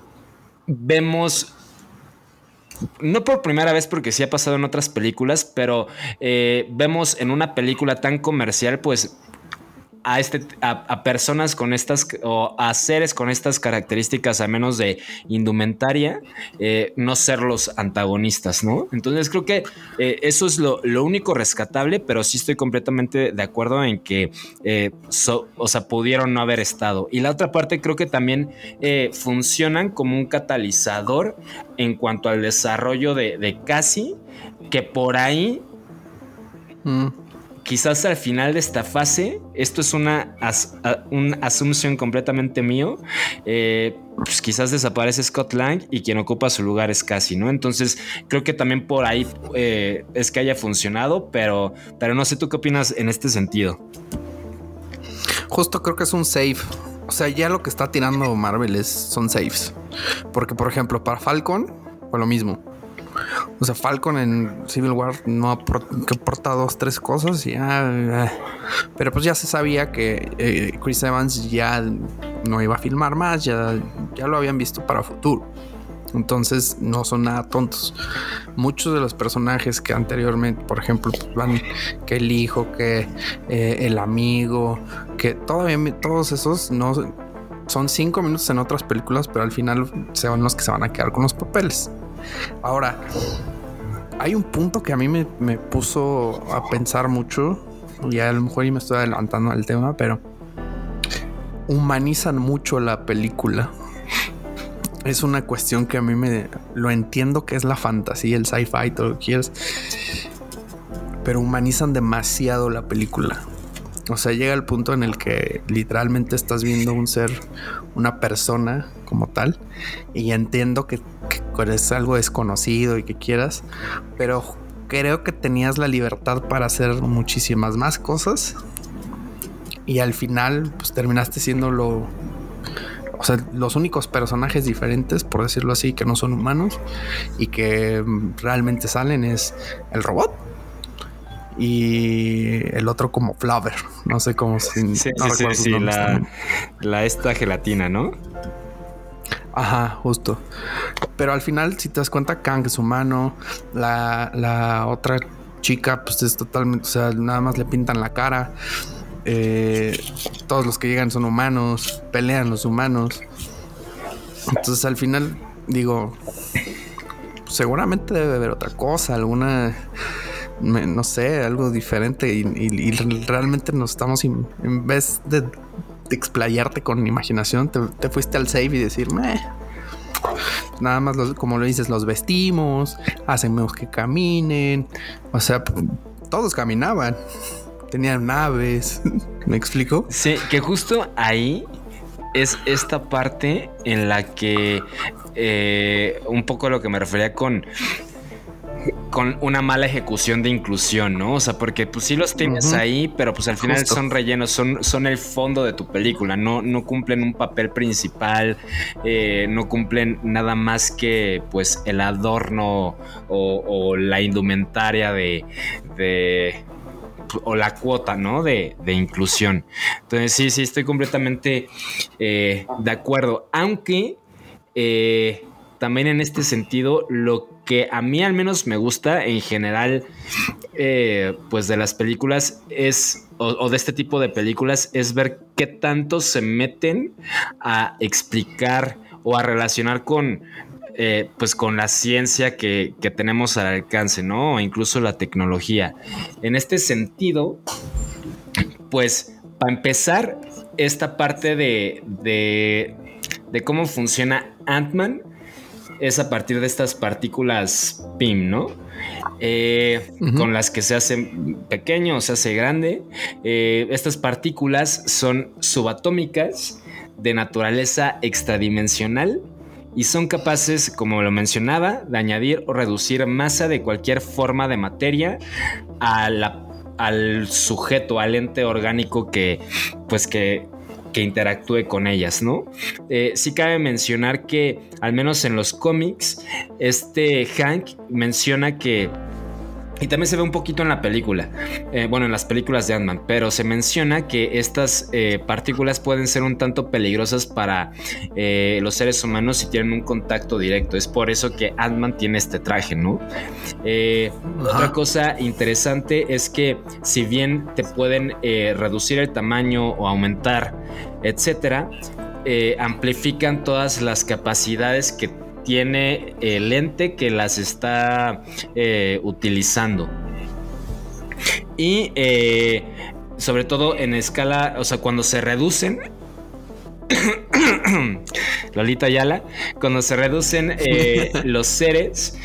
vemos no por primera vez porque sí ha pasado en otras películas, pero eh, vemos en una película tan comercial, pues a, este, a, a personas con estas o a seres con estas características, a menos de indumentaria, eh, no ser los antagonistas, ¿no? Entonces creo que eh, eso es lo, lo único rescatable, pero sí estoy completamente de acuerdo en que, eh, o sea, pudieron no haber estado. Y la otra parte creo que también funcionan como un catalizador en cuanto al desarrollo de, de Cassie, que por ahí Mm. Quizás al final de esta fase, esto es una, una asunción completamente mío, eh, pues quizás desaparece Scott Lang y quien ocupa su lugar es Cassie, ¿no? Entonces creo que también por ahí eh, es que haya funcionado, pero, pero no sé tú qué opinas en este sentido. Justo creo que es un save. O sea, ya lo que está tirando Marvel es, son saves. Porque, por ejemplo, para Falcon fue lo mismo. O sea, Falcon en Civil War no aporta dos, tres cosas ya. Pero pues ya se sabía que eh, Chris Evans ya no iba a filmar más, ya, ya lo habían visto para futuro. Entonces no son nada tontos. Muchos de los personajes que anteriormente, por ejemplo, pues, van que el hijo, que eh, el amigo, que todavía todos esos no son cinco minutos en otras películas, pero al final son los que se van a quedar con los papeles. Ahora, hay un punto que a mí me, puso a pensar mucho, y a lo mejor y me estoy adelantando al tema, pero humanizan mucho la película. Es una cuestión que a mí me lo entiendo que es la fantasía, el sci-fi, todo lo que quieras, pero humanizan demasiado la película. O sea, llega el punto en el que literalmente estás viendo un ser, una persona como tal, y entiendo que, es algo desconocido y que quieras, pero creo que tenías la libertad para hacer muchísimas más cosas y al final pues terminaste siendo lo o sea los únicos personajes diferentes por decirlo así que no son humanos y que realmente salen es el robot y el otro como Flower. No sé cómo se. Sí, sí, sí, la, la, esta gelatina, ¿no? Ajá, justo. Pero al final, si te das cuenta, Kang es humano. La, la otra chica, pues es totalmente, o sea, nada más le pintan la cara. Eh, todos los que llegan son humanos, pelean los humanos. Entonces al final, digo, seguramente debe haber otra cosa, alguna no sé, algo diferente y, realmente nos estamos, en vez de, explayarte con imaginación, te, fuiste al save y decir, nada más como lo dices, los vestimos, hacemos que caminen, o sea, todos caminaban, tenían naves, ¿me explico? Sí, que justo ahí es esta parte en la que eh, un poco lo que me refería con con una mala ejecución de inclusión, ¿no? O sea, porque pues sí los tienes ahí, pero pues al final son rellenos, son, son el fondo de tu película, no, no cumplen un papel principal, eh, no cumplen nada más que pues el adorno o, la indumentaria de, de o la cuota, ¿no? De, de, inclusión. Entonces sí, sí, estoy completamente eh, de acuerdo, aunque... Eh, también en este sentido, lo que a mí al menos me gusta en general, eh, pues de las películas es, o, de este tipo de películas, es ver qué tanto se meten a explicar o a relacionar con, eh, pues con la ciencia que, tenemos al alcance, ¿no? O incluso la tecnología. En este sentido, pues para empezar, esta parte de, de, de cómo funciona Ant-Man es a partir de estas partículas PIM, ¿no? Eh, con las que se hace pequeño o se hace grande. Eh, estas partículas son subatómicas de naturaleza extradimensional y son capaces, como lo mencionaba, de añadir o reducir masa de cualquier forma de materia al sujeto, al ente orgánico que, pues que que interactúe con ellas, ¿no? Eh, sí cabe mencionar que, al menos en los cómics, este Hank menciona que y también se ve un poquito en la película, eh, bueno, en las películas de Ant-Man, pero se menciona que estas eh, partículas pueden ser un tanto peligrosas para eh, los seres humanos si tienen un contacto directo. Es por eso que Ant-Man tiene este traje, ¿no? otra cosa interesante es que si bien te pueden reducir el tamaño o aumentar, etcétera, amplifican todas las capacidades que tiene el ente que las está eh, utilizando. Y eh, sobre todo en escala, o sea, cuando se reducen, Lolita Yala, cuando se reducen eh, los seres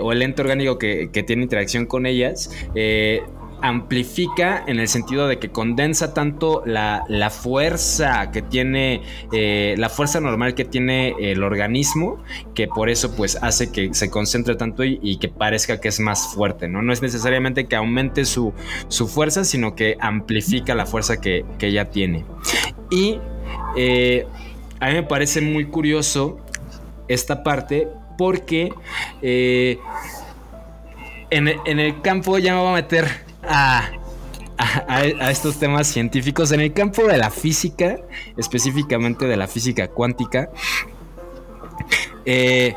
o el ente orgánico que, que tiene interacción con ellas, amplifica en el sentido de que condensa tanto la, fuerza que tiene, eh, la fuerza normal que tiene el organismo, que por eso pues hace que se concentre tanto y, que parezca que es más fuerte, ¿no? No es necesariamente que aumente su, su fuerza, sino que amplifica la fuerza que, que ya tiene. Y eh, a mí me parece muy curioso esta parte porque eh, en, en el campo ya me voy a meter a, estos temas científicos. En el campo de la física, específicamente de la física cuántica, eh,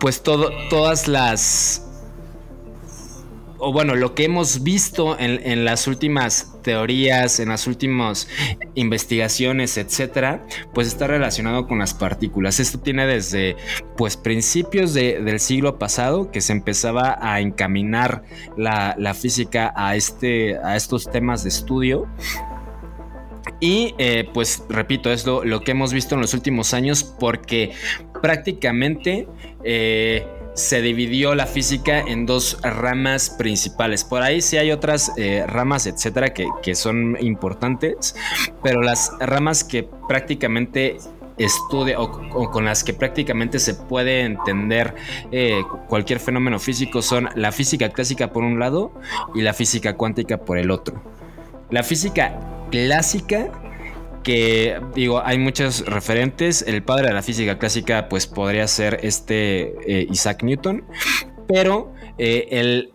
pues todo, todas las... O bueno, lo que hemos visto en, las últimas teorías, en las últimas investigaciones, etcétera, pues está relacionado con las partículas. Esto tiene desde pues principios de- del siglo pasado que se empezaba a encaminar la, la física a, este, a estos temas de estudio. Y eh, pues repito, es lo, lo que hemos visto en los últimos años porque prácticamente eh, se dividió la física en dos ramas principales. Por ahí sí hay otras eh, ramas, etcétera, que, que son importantes, pero las ramas que prácticamente estudia o, con las que prácticamente se puede entender eh, cualquier fenómeno físico son la física clásica por un lado y la física cuántica por el otro. La física clásica que digo, hay muchos referentes. El padre de la física clásica, pues podría ser este eh, Isaac Newton, pero eh, el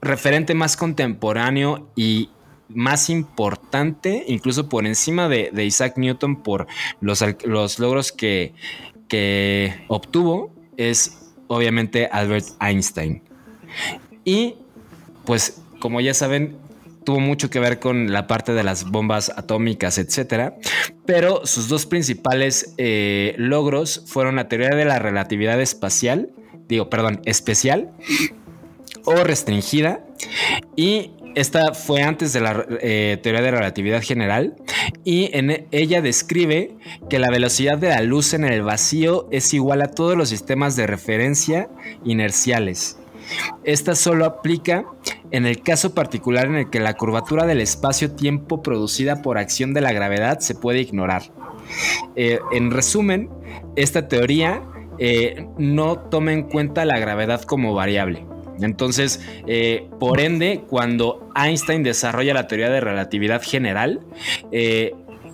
referente más contemporáneo y más importante, incluso por encima de, de Isaac Newton, por los, los logros que, que obtuvo, es obviamente Albert Einstein. Y pues, como ya saben, tuvo mucho que ver con la parte de las bombas atómicas, etcétera. Pero sus dos principales eh, logros fueron la teoría de la relatividad espacial, digo, perdón, especial o restringida. Y esta fue antes de la eh, teoría de relatividad general. Y en ella describe que la velocidad de la luz en el vacío es igual a todos los sistemas de referencia inerciales. Esta solo aplica en el caso particular en el que la curvatura del espacio-tiempo producida por acción de la gravedad se puede ignorar. Eh, en resumen, esta teoría eh, no toma en cuenta la gravedad como variable. Entonces, eh, por ende, cuando Einstein desarrolla la teoría de relatividad general,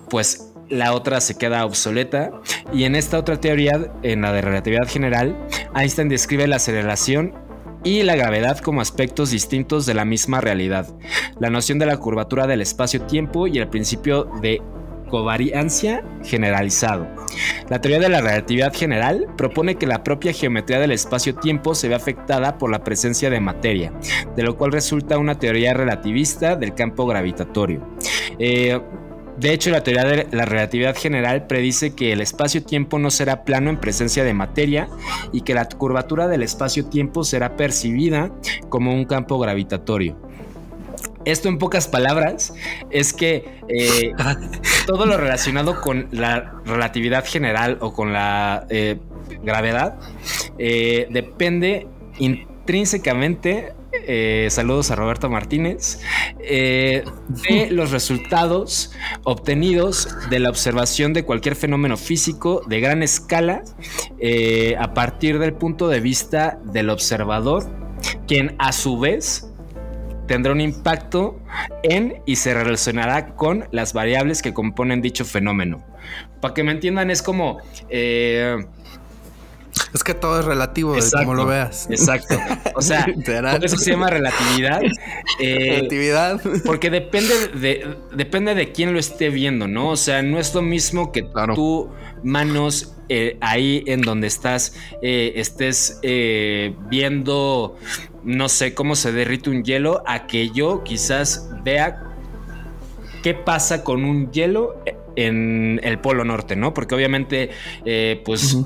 pues la otra se queda obsoleta. Y en esta otra teoría, en la de relatividad general, Einstein describe la aceleración y la gravedad como aspectos distintos de la misma realidad. La noción de la curvatura del espacio-tiempo y el principio de covariancia generalizado. La teoría de la relatividad general propone que la propia geometría del espacio-tiempo se ve afectada por la presencia de materia, de lo cual resulta una teoría relativista del campo gravitatorio. Eh, de hecho, la teoría de la relatividad general predice que el espacio-tiempo no será plano en presencia de materia y que la curvatura del espacio-tiempo será percibida como un campo gravitatorio. Esto en pocas palabras es que eh, todo lo relacionado con la relatividad general o con la eh, gravedad eh, depende intrínsecamente eh, saludos a Roberto Martínez, eh, de los resultados obtenidos de la observación de cualquier fenómeno físico de gran escala eh, a partir del punto de vista del observador, quien a su vez tendrá un impacto en y se relacionará con las variables que componen dicho fenómeno. Para que me entiendan, es como... Es que todo es relativo de cómo lo veas. Exacto. O sea, por eso se llama relatividad. eh, Relatividad. porque depende de, depende de quién lo esté viendo, ¿no? O sea, no es lo mismo que Claro. tú, manos, eh, ahí en donde estás, eh, estés eh, viendo, no sé, cómo se derrite un hielo, a que yo quizás vea qué pasa con un hielo en el Polo Norte, ¿no? Porque obviamente, eh, pues...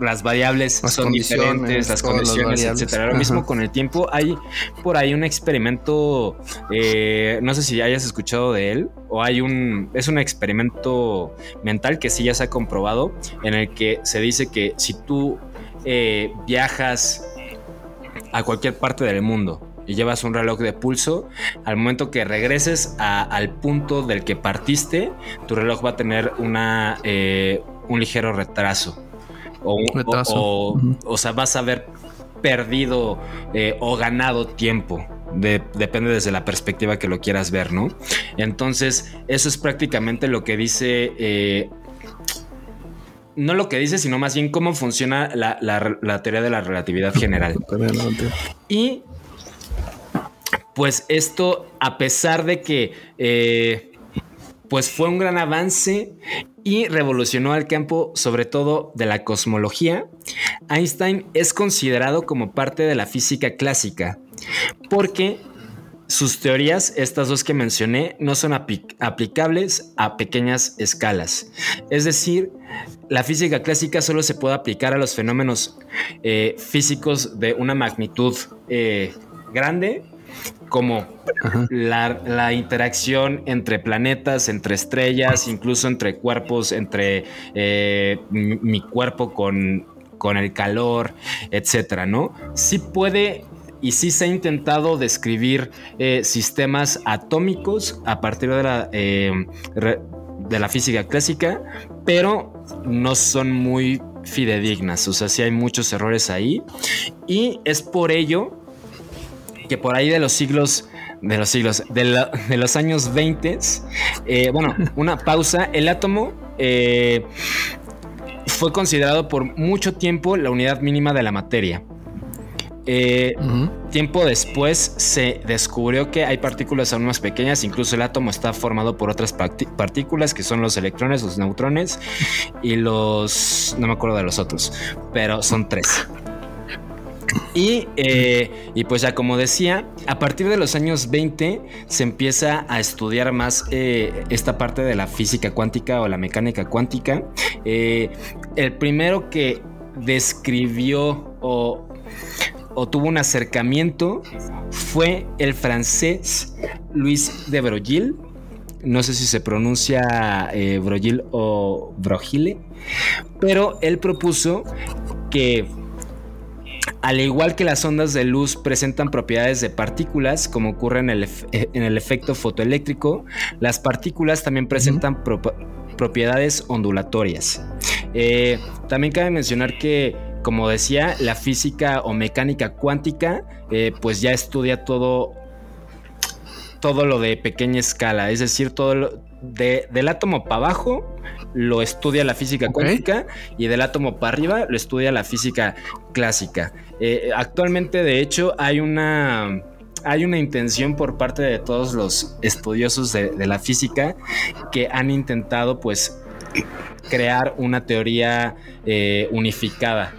Las variables Las son diferentes, las condiciones, etcétera. Lo mismo con el tiempo. Hay por ahí un experimento, eh, no sé si hayas escuchado de él, o hay un, es un experimento mental que sí ya se ha comprobado, en el que se dice que si tú eh, viajas a cualquier parte del mundo y llevas un reloj de pulso, al momento que regreses a- al punto del que partiste, tu reloj va a tener una, eh, un ligero retraso. O, un- o- o- sea, vas a haber perdido eh, o ganado tiempo. de- depende desde la perspectiva que lo quieras ver, ¿no? Entonces, eso es prácticamente lo que dice... eh, no lo que dice, sino más bien cómo funciona la, la- la teoría de la relatividad general. Y pues esto, a pesar de que eh, pues fue un gran avance y revolucionó el campo, sobre todo de la cosmología, Einstein es considerado como parte de la física clásica, porque sus teorías, estas dos que mencioné, no son apli- aplicables a pequeñas escalas. Es decir, la física clásica solo se puede aplicar a los fenómenos eh, físicos de una magnitud eh, grande, como la, la interacción entre planetas, entre estrellas, incluso entre cuerpos, entre eh, mi, cuerpo con, con el calor, etcétera, ¿no? Sí puede y sí se ha intentado describir eh, sistemas atómicos a partir de la, eh, de la física clásica, pero no son muy fidedignas, o sea, sí hay muchos errores ahí y es por ello que por ahí de los siglos, de los siglos, de, la- de los años 20, eh, bueno, una pausa, el átomo eh, fue considerado por mucho tiempo la unidad mínima de la materia. Eh, tiempo después se descubrió que hay partículas aún más pequeñas, incluso el átomo está formado por otras partículas que son los electrones, los neutrones y los... no me acuerdo de los otros, pero son tres. Y, eh, y pues ya como decía, a partir de los años 20 se empieza a estudiar más eh, esta parte de la física cuántica o la mecánica cuántica. Eh, el primero que describió o, tuvo un acercamiento fue el francés Luis de Broglie. No sé si se pronuncia eh, o Broglie, pero él propuso que al igual que las ondas de luz presentan propiedades de partículas, como ocurre en el, ef- en el efecto fotoeléctrico, las partículas también presentan propiedades ondulatorias. Eh, también cabe mencionar que, como decía, la física o mecánica cuántica, eh, pues ya estudia todo, todo lo de pequeña escala, es decir, todo lo de- del átomo para abajo lo estudia la física cuántica y del átomo para arriba lo estudia la física clásica. Eh, actualmente, de hecho, hay una, hay una intención por parte de todos los estudiosos de, de la física que han intentado, pues, crear una teoría eh, unificada.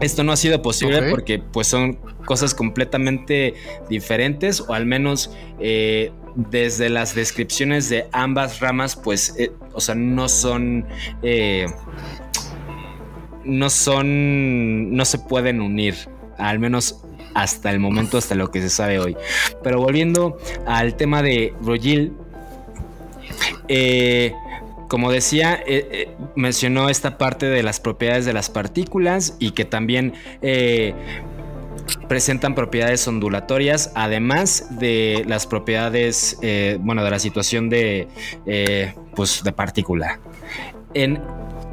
Esto no ha sido posible porque pues son cosas completamente diferentes o al menos eh, desde las descripciones de ambas ramas pues eh, o sea no son eh, no son no se pueden unir al menos hasta el momento hasta lo que se sabe hoy. Pero volviendo al tema de Broglie eh, como decía, mencionó esta parte de las propiedades de las partículas y que también presentan propiedades ondulatorias, además de las propiedades, eh, bueno, de la situación de, eh, pues, de partícula. En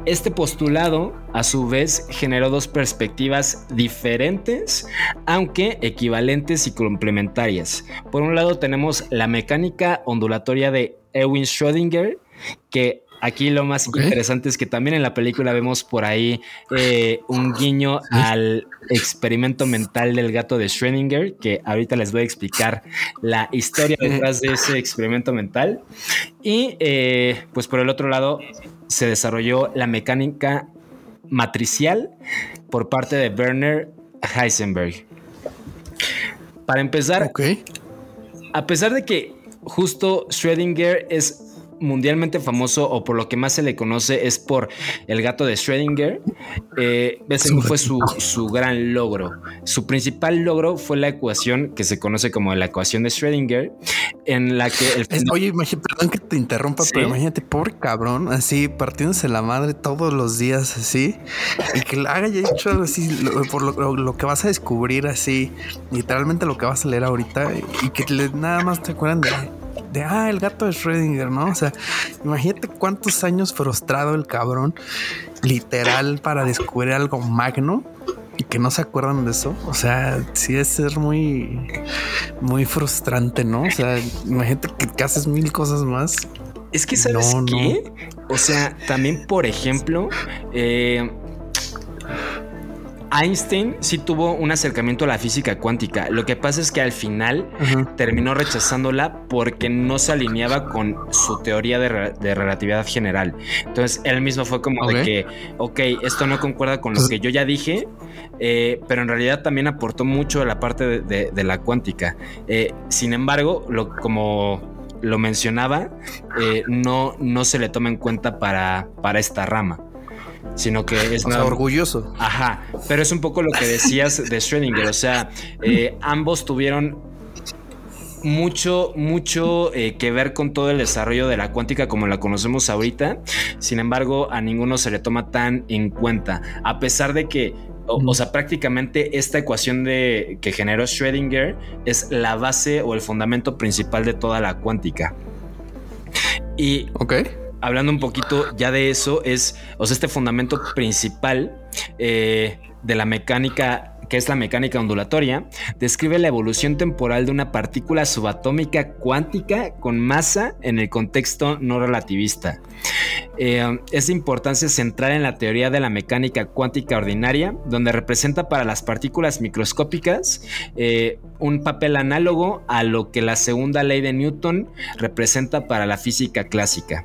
este postulado, a su vez, generó dos perspectivas diferentes, aunque equivalentes y complementarias. Por un lado, tenemos la mecánica ondulatoria de Erwin Schrödinger, que aquí lo más interesante es que también en la película vemos por ahí eh, un guiño al experimento mental del gato de Schrödinger, que ahorita les voy a explicar la historia detrás de ese experimento mental. Y eh, pues por el otro lado se desarrolló la mecánica matricial por parte de Werner Heisenberg. Para empezar, a pesar de que justo Schrödinger es mundialmente famoso o por lo que más se le conoce es por el gato de Schrödinger, eh, ese fue su, su gran logro. Su principal logro fue la ecuación que se conoce como la ecuación de Schrödinger, en la que el Es- oye, imagínate, perdón que te interrumpa, Sí. pero imagínate, pobre cabrón, así partiéndose la madre todos los días, así, y que haya hecho algo así, lo- por lo, lo- lo que vas a descubrir, así, literalmente lo que vas a leer ahorita, y que le- nada más te acuerdan de, de, ah, el gato de Schrödinger, ¿no? O sea, imagínate cuántos años frustrado el cabrón, literal, para descubrir algo magno. que no se acuerdan de eso. O sea, sí es ser muy, muy frustrante, ¿no? O sea, imagínate que, que haces mil cosas más. Es que, ¿sabes No, no. qué? O sea, también, por ejemplo, eh, Einstein sí tuvo un acercamiento a la física cuántica. Lo que pasa es que al final terminó rechazándola porque no se alineaba con su teoría de, re- de relatividad general. Entonces él mismo fue como de que, ok, esto no concuerda con lo Entonces- que yo ya dije, eh, pero en realidad también aportó mucho a la parte de, de- de la cuántica. Eh, sin embargo, lo, como lo mencionaba, eh, no, no se le toma en cuenta para, para esta rama. Sino que es O sea, nada- orgulloso. Ajá, pero es un poco lo que decías de Schrödinger, o sea, eh, ambos tuvieron mucho, mucho eh, que ver con todo el desarrollo de la cuántica como la conocemos ahorita, sin embargo a ninguno se le toma tan en cuenta, a pesar de que, o, o sea, prácticamente esta ecuación de, que generó Schrödinger es la base o el fundamento principal de toda la cuántica. Y Ok. Hablando un poquito ya de eso, es, o sea, este fundamento principal eh, de la mecánica, que es la mecánica ondulatoria, describe la evolución temporal de una partícula subatómica cuántica con masa en el contexto no relativista. Eh, es de importancia central en la teoría de la mecánica cuántica ordinaria, donde representa para las partículas microscópicas eh, un papel análogo a lo que la segunda ley de Newton representa para la física clásica.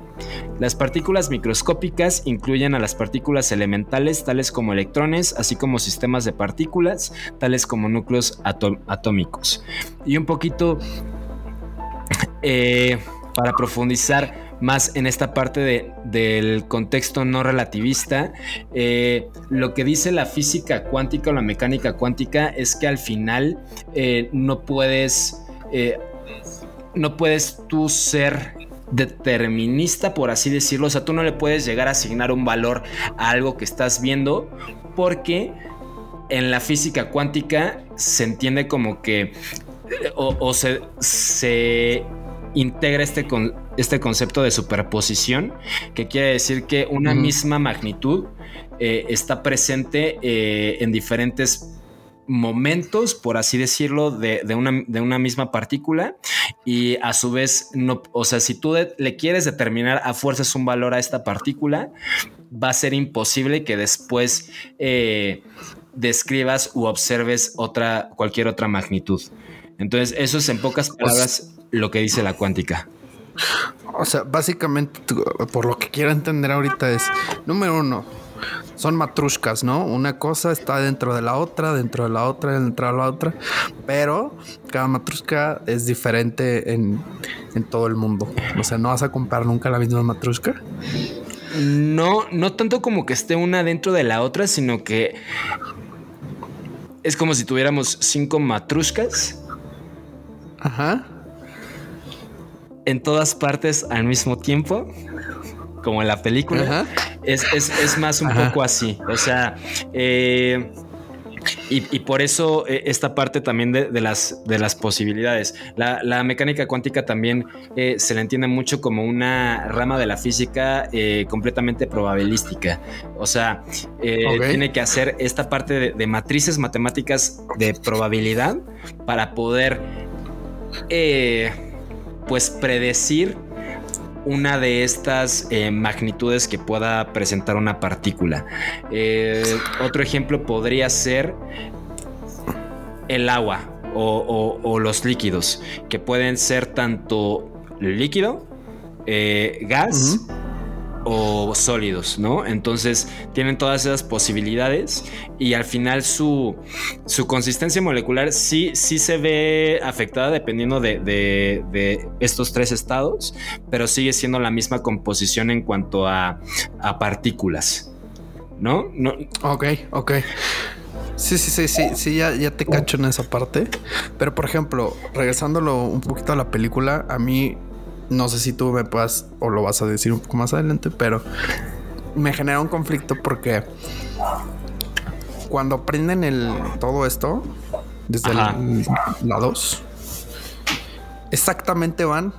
Las partículas microscópicas incluyen a las partículas elementales tales como electrones, así como sistemas de partículas tales como núcleos ató- atómicos. Y un poquito eh, para profundizar más en esta parte de- del contexto no relativista, eh, lo que dice la física cuántica o la mecánica cuántica es que al final eh, no puedes, no puedes tú ser determinista, por así decirlo. O sea, tú no le puedes llegar a asignar un valor a algo que estás viendo porque en la física cuántica se entiende como que o, o se, se integra este, con, este concepto de superposición, que quiere decir que una misma magnitud eh, está presente eh, en diferentes momentos, por así decirlo, de, de una, de una misma partícula y a su vez, no, o sea, si tú de- le quieres determinar a fuerzas un valor a esta partícula, va a ser imposible que después eh, describas u observes otra, cualquier otra magnitud. Entonces, eso es en pocas palabras lo que dice la cuántica. O sea, básicamente, por lo que quiero entender ahorita es, número uno, son matrushkas, ¿no? Una cosa está dentro de la otra, dentro de la otra, dentro de la otra, pero cada matrushka es diferente en, en todo el mundo. O sea, no vas a comprar nunca la misma matrushka. No, no tanto como que esté una dentro de la otra, sino que es como si tuviéramos cinco matrushkas Ajá. en todas partes al mismo tiempo, como en la película. Ajá. Es, es- es más un Ajá. poco así. O sea, eh, y, y por eso eh, esta parte también de, de las, de las posibilidades. La, la mecánica cuántica también eh, se le entiende mucho como una rama de la física eh, completamente probabilística. O sea, tiene que hacer esta parte de, de matrices matemáticas de probabilidad para poder pues predecir una de estas eh, magnitudes que pueda presentar una partícula. Eh, otro ejemplo podría ser el agua o, los líquidos, que pueden ser tanto líquido, eh, gas o sólidos, ¿no? Entonces tienen todas esas posibilidades y al final su, su consistencia molecular sí, sí se ve afectada dependiendo de, de- de estos tres estados, pero sigue siendo la misma composición en cuanto a, a partículas, ¿no? no Ok, ok. Sí, sí, sí, sí, sí, ya, ya te cacho en esa parte. Pero por ejemplo, regresándolo un poquito a la película, a mí no sé si tú me puedas o lo vas a decir un poco más adelante, pero me genera un conflicto porque cuando aprenden el todo esto desde el- la 2 exactamente van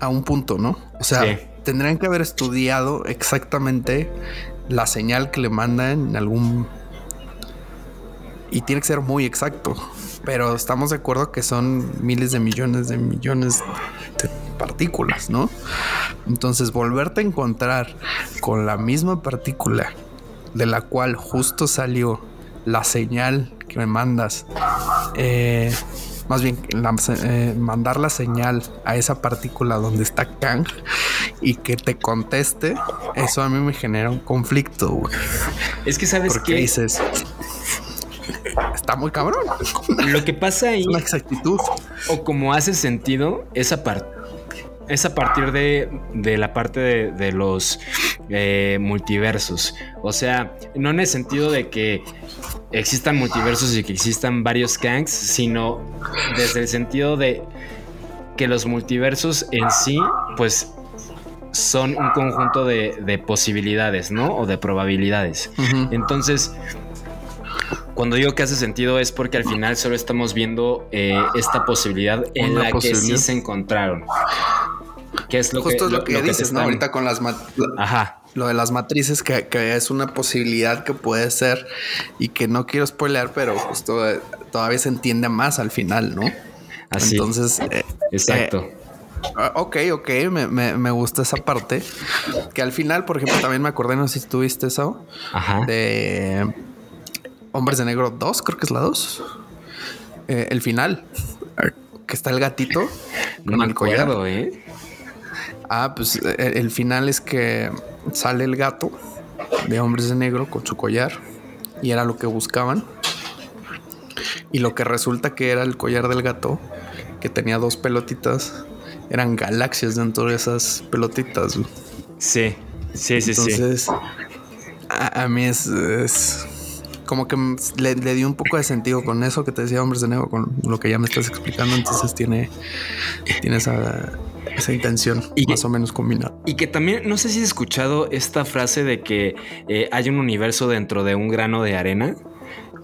a un punto, ¿no? O sea, Sí. tendrían que haber estudiado exactamente la señal que le mandan en algún y tiene que ser muy exacto. Pero estamos de acuerdo que son miles de millones de millones de partículas, ¿no? Entonces, volverte a encontrar con la misma partícula de la cual justo salió la señal que me mandas, eh, más bien la- eh, mandar la señal a esa partícula donde está Kang y que te conteste, eso a mí me genera un conflicto, güey. Es que sabes que dices, está muy cabrón. lo que pasa ahí, Es una exactitud. o como hace sentido, es a, par- es a partir de, de la parte de, de los eh, multiversos. O sea, no en el sentido de que existan multiversos y que existan varios Kangs, sino desde el sentido de que los multiversos en sí, pues son un conjunto de, de posibilidades, ¿no? O de probabilidades. Entonces, cuando digo que hace sentido es porque al final solo estamos viendo eh, esta posibilidad en Una la que sí se encontraron. Que es lo Justo que, es lo, que te dices, ¿no? están- Ahorita con las Ajá. lo de las matrices, que, que es una posibilidad que puede ser y que no quiero spoilear, pero justo eh, todavía se entiende más al final, ¿no? Así. Entonces, eh, Exacto. Ah, Ok, ok, me, me- me gusta esa parte. Que al final, por ejemplo, también me acordé, no sé si tuviste eso, Ajá. de Hombres de Negro 2, creo que es la 2. Eh, el final, que está el gatito con el collar. ¿eh? Ah, pues eh, el final es que sale el gato de Hombres de Negro con su collar y era lo que buscaban. Y lo que resulta que era el collar del gato, que tenía dos pelotitas, eran galaxias dentro de esas pelotitas. Sí. Sí, sí, sí. Entonces, A, a mí es, es como que le, le di un poco de sentido con eso que te decía Hombres de Negro, con lo que ya me estás explicando. Entonces tiene, tiene esa, esa intención Y- más o menos combinada. Y que también, no sé si has escuchado esta frase de que eh, hay un universo dentro de un grano de arena.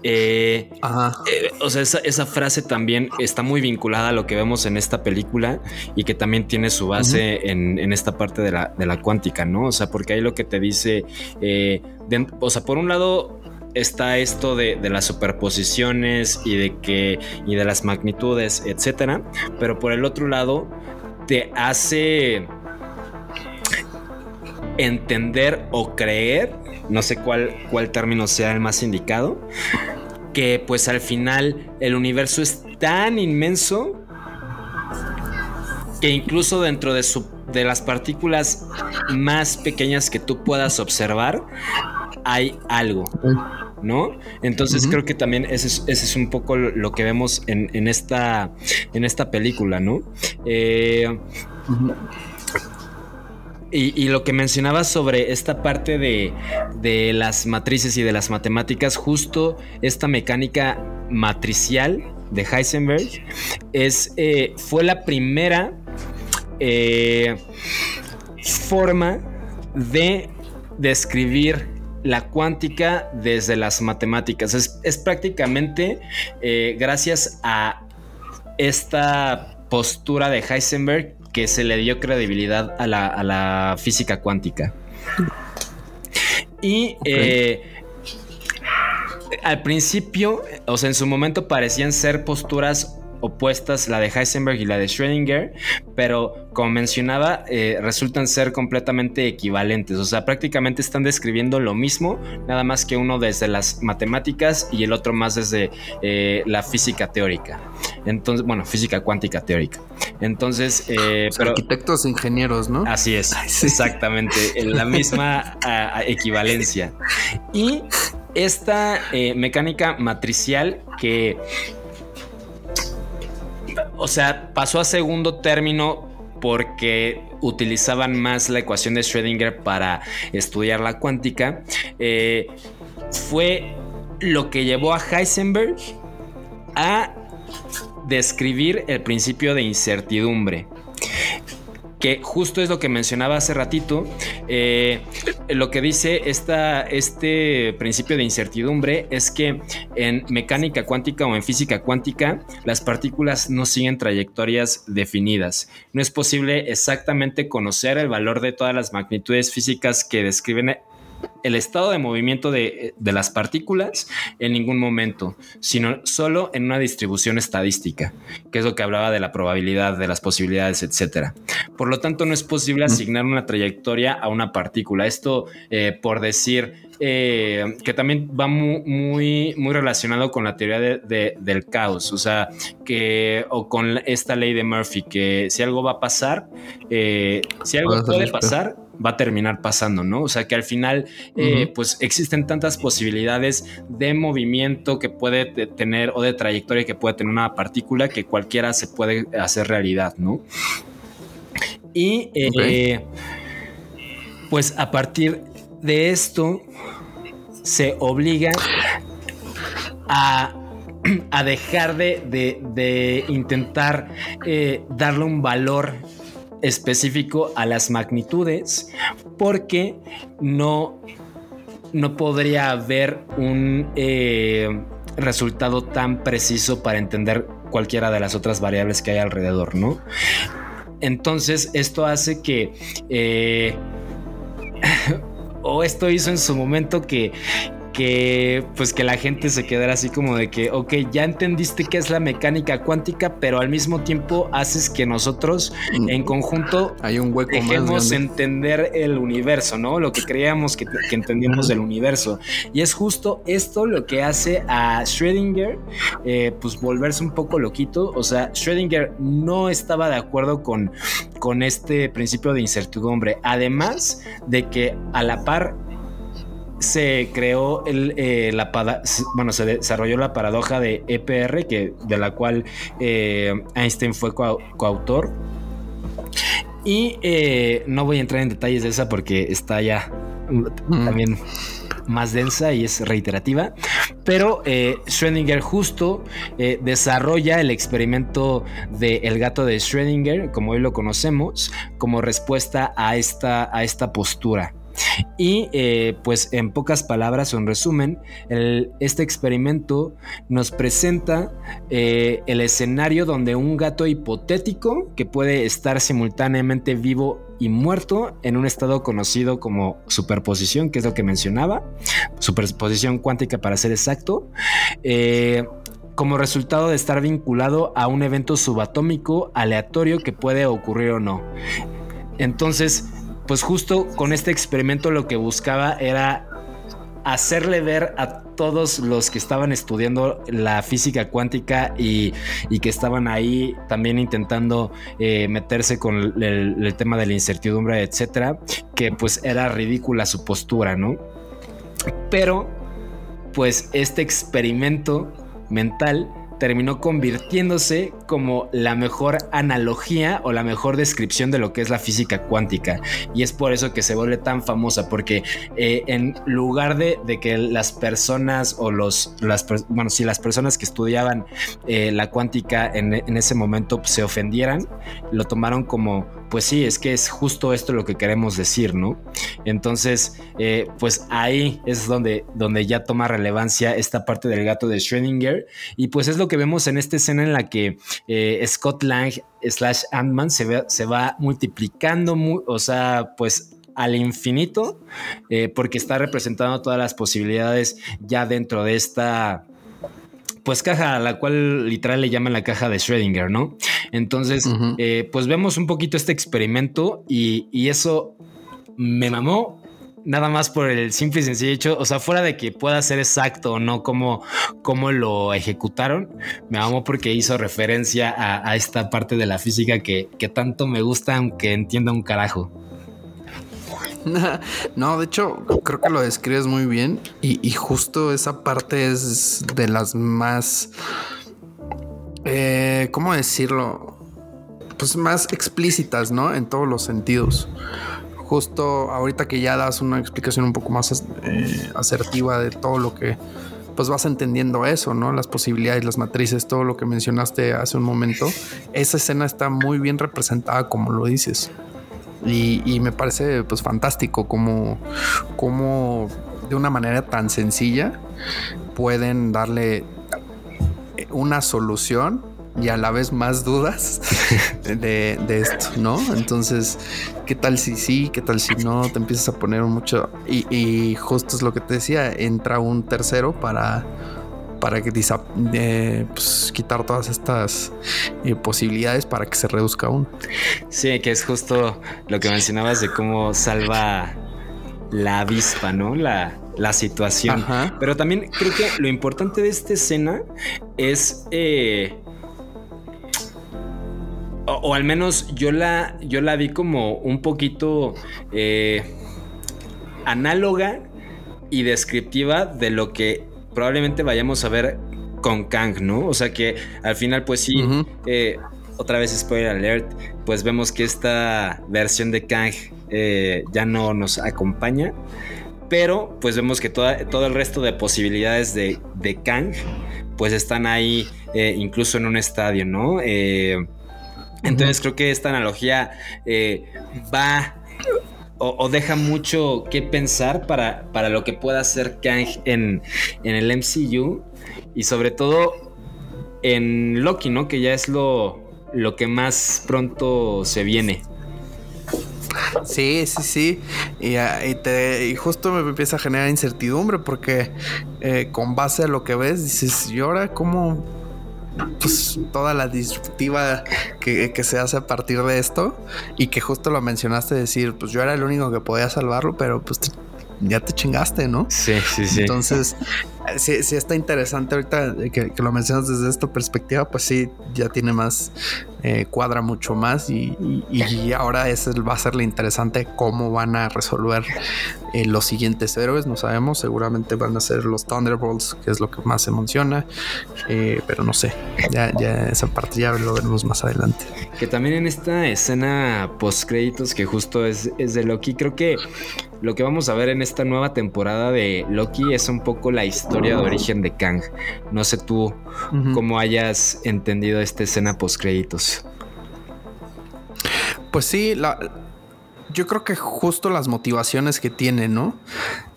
Eh, Ajá. Eh, o sea, esa, esa frase también está muy vinculada a lo que vemos en esta película y que también tiene su base en, en esta parte de la, de la cuántica, ¿no? O sea, porque ahí lo que te dice, de- o sea, por un lado está esto de, de las superposiciones y de que y de las magnitudes, etcétera, pero por el otro lado te hace entender o creer, no sé cuál, cuál término sea el más indicado, que pues al final el universo es tan inmenso que incluso dentro de, su, de las partículas más pequeñas que tú puedas observar, hay algo. ¿No? Entonces creo que también ese es, ese es un poco lo, que vemos en, en esta, en esta película, ¿no? Eh, y, y lo que mencionabas sobre esta parte de, de las matrices y de las matemáticas, justo esta mecánica matricial de Heisenberg es, eh, fue la primera eh, forma de describir la cuántica desde las matemáticas. Es, es prácticamente eh, gracias a esta postura de Heisenberg que se le dio credibilidad a la, a la física cuántica. Y eh, al principio, o sea, en su momento parecían ser posturas opuestas, la de Heisenberg y la de Schrödinger, pero como mencionaba, eh, resultan ser completamente equivalentes, o sea, prácticamente están describiendo lo mismo, nada más que uno desde las matemáticas y el otro más desde eh, la física teórica. Entonces, bueno, física cuántica teórica. Entonces, eh, pero... Arquitectos, ingenieros, ¿no? Así es, Ay, sí. exactamente, en la misma a- a equivalencia. Y esta eh, mecánica matricial que, o sea, pasó a segundo término porque utilizaban más la ecuación de Schrödinger para estudiar la cuántica, eh, fue lo que llevó a Heisenberg a describir el principio de incertidumbre que justo es lo que mencionaba hace ratito. eh, lo que dice esta, este principio de incertidumbre es que en mecánica cuántica o en física cuántica las partículas no siguen trayectorias definidas. No es posible exactamente conocer el valor de todas las magnitudes físicas que describen el estado de movimiento de, de, las partículas en ningún momento, sino solo en una distribución estadística, que es lo que hablaba de la probabilidad, de las posibilidades, etcétera. Por lo tanto, no es posible asignar una trayectoria a una partícula. Esto, eh, por decir, eh, que también va muy, muy, muy, relacionado con la teoría de, de, del caos, o sea, que, o con esta ley de Murphy, que si algo va a pasar, eh, si algo puede pasar, va a terminar pasando, ¿no? O sea que al final, eh, pues existen tantas posibilidades de movimiento que puede tener o de trayectoria que puede tener una partícula que cualquiera se puede hacer realidad, ¿no? Y eh, okay. pues a partir de esto se obliga a dejar de, de, de intentar eh, darle un valor específico a las magnitudes porque no, no podría haber un eh, resultado tan preciso para entender cualquiera de las otras variables que hay alrededor, ¿no? Entonces esto hace que... Eh, o esto hizo en su momento que, que pues que la gente se quedara así como de que, ok, ya entendiste qué es la mecánica cuántica, pero al mismo tiempo haces que nosotros en conjunto hay un hueco dejemos entender el universo, ¿no? Lo que creíamos que, que entendíamos del universo. Y es justo esto lo que hace a Schrödinger, eh, pues volverse un poco loquito. O sea, Schrödinger no estaba de acuerdo con, con este principio de incertidumbre. Además de que a la par se creó el, eh, la bueno, se desarrolló la paradoja de EPR, que, de la cual eh, Einstein fue co coautor. Y eh, no voy a entrar en detalles de esa porque está ya mm. también más densa y es reiterativa. Pero eh, Schrödinger justo eh, desarrolla el experimento del el gato de Schrödinger, como hoy lo conocemos, como respuesta a esta, a esta postura. Y eh, pues en pocas palabras o en resumen, este experimento nos presenta eh, el escenario donde un gato hipotético que puede estar simultáneamente vivo y muerto en un estado conocido como superposición, que es lo que mencionaba, superposición cuántica para ser exacto. Eh, como resultado de estar vinculado a un evento subatómico aleatorio que puede ocurrir o no. Entonces, pues justo con este experimento lo que buscaba era hacerle ver a todos los que estaban estudiando la física cuántica y, que estaban ahí también intentando eh, meterse con el, el, tema de la incertidumbre, etcétera, que pues era ridícula su postura, ¿no? Pero, pues este experimento mental terminó convirtiéndose como la mejor analogía o la mejor descripción de lo que es la física cuántica. Y es por eso que se vuelve tan famosa, porque eh, en lugar de, de, que las personas o los, las, bueno, si las personas que estudiaban eh, la cuántica en, en ese momento se ofendieran, lo tomaron como pues sí, es que es justo esto lo que queremos decir, ¿no? Entonces, eh, pues ahí es donde, donde ya toma relevancia esta parte del gato de Schrödinger. Y pues es lo que vemos en esta escena en la que eh, Scott Lang slash Ant-Man se, se va multiplicando, o sea, pues al infinito, eh, porque está representando todas las posibilidades ya dentro de esta pues caja a la cual literal le llaman la caja de Schrödinger, ¿no? Entonces, uh -huh. eh, pues vemos un poquito este experimento y, y, eso me mamó. Nada más por el simple y sencillo hecho, o sea, fuera de que pueda ser exacto o no como, como lo ejecutaron, me mamó porque hizo referencia a, a esta parte de la física que, que tanto me gusta, aunque entienda un carajo. No, de hecho, creo que lo describes muy bien y, justo esa parte es de las más, eh, ¿cómo decirlo? Pues más explícitas, ¿no? En todos los sentidos. Justo ahorita que ya das una explicación un poco más eh, asertiva de todo lo que pues vas entendiendo eso, ¿no? Las posibilidades, las matrices, todo lo que mencionaste hace un momento. Esa escena está muy bien representada, como lo dices. Y, y, me parece pues fantástico como, como de una manera tan sencilla pueden darle una solución y a la vez más dudas de, de esto, ¿no? Entonces, ¿qué tal si sí? ¿Qué tal si no? Te empiezas a poner mucho. Y, y justo es lo que te decía, entra un tercero para para que eh, pues, quitar todas estas eh, posibilidades para que se reduzca uno. Sí, que es justo lo que mencionabas de cómo salva la avispa, ¿no? La, la situación. Ajá. Pero también creo que lo importante de esta escena es. eh, o, o al menos yo la, yo la vi como un poquito eh, análoga y descriptiva de lo que probablemente vayamos a ver con Kang, ¿no? O sea que al final, pues sí, eh, otra vez spoiler alert, pues vemos que esta versión de Kang eh, ya no nos acompaña, pero pues vemos que toda- todo el resto de posibilidades de, de Kang pues están ahí eh, incluso en un estadio, ¿no? Entonces creo que esta analogía va o, deja mucho que pensar para, para lo que pueda hacer Kang en, en el MCU y sobre todo en Loki, ¿no? Que ya es lo, lo que más pronto se viene. Sí, sí, sí. Y, ah, y te- y justo me empieza a generar incertidumbre porque eh, con base a lo que ves, dices, ¿y ahora cómo? Pues toda la disruptiva que, que se hace a partir de esto y que justo lo mencionaste, decir, pues yo era el único que podía salvarlo, pero pues te- ya te chingaste, ¿no? Sí, sí, sí. Entonces, sí, sí está interesante ahorita que, que lo mencionas desde esta perspectiva, pues sí, ya tiene más, eh, cuadra mucho más y, y- y ahora ese va a ser lo interesante cómo van a resolver eh, los siguientes héroes, no sabemos, seguramente van a ser los Thunderbolts, que es lo que más se menciona, eh, pero no sé, ya, ya esa parte ya lo veremos más adelante. Que también en esta escena post créditos que justo es, es de Loki, creo que lo que vamos a ver en esta nueva temporada de Loki es un poco la historia de origen de Kang. No sé tú cómo hayas entendido esta escena post créditos. Pues sí, la, yo creo que justo las motivaciones que tiene, ¿no?